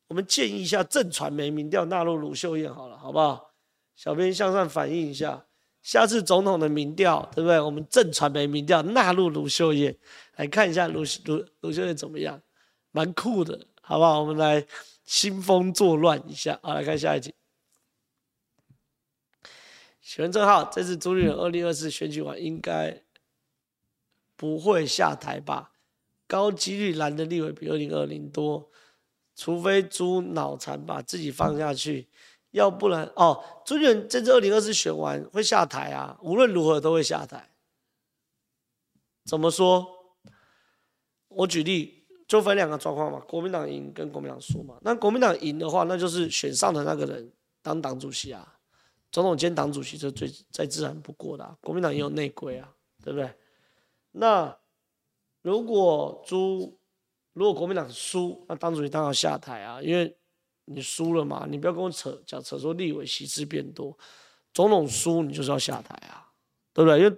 我们建议一下正传媒民调纳入卢秀燕好了，好不好？小编向上反映一下，下次总统的民调，对不对？我们正传媒民调纳入卢秀燕，来看一下卢卢卢秀燕怎么样，蛮酷的，好不好？我们来兴风作乱一下，好，来看下一集。请问正浩，这次朱立伦二零二四选举完应该不会下台吧？高几率蓝的立委比二零二零多，除非猪脑残把自己放下去，要不然哦，朱立伦这次二零二四选完会下台啊，无论如何都会下台。怎么说？我举例就分两个状况嘛，国民党赢跟国民党输嘛。那国民党赢的话，那就是选上的那个人当党主席啊，总统兼党主席这最再自然不过的啊。国民党也有内鬼啊，对不对？那。如果朱，如果国民党输，那党主席当然要下台啊，因为你输了嘛，你不要跟我扯讲扯说立委席次变多，总统输你就是要下台啊，对不对？因为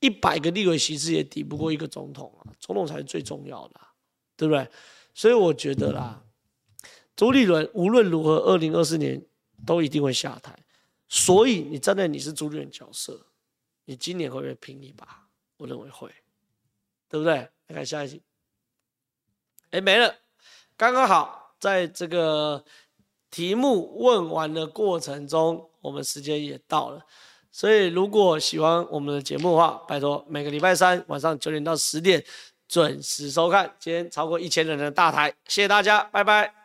一百个立委席次也抵不过一个总统啊，总统才是最重要的啊，对不对？所以我觉得啦，朱立伦无论如何，二零二四年都一定会下台。所以你站在你是朱立伦角色，你今年会不会拼一把？我认为会。对不对？来看下一题。哎，没了，刚刚好，在这个题目问完的过程中，我们时间也到了。所以，如果喜欢我们的节目的话，拜托每个礼拜三晚上九点到十点准时收看。今天超过一千人的大台，谢谢大家，拜拜。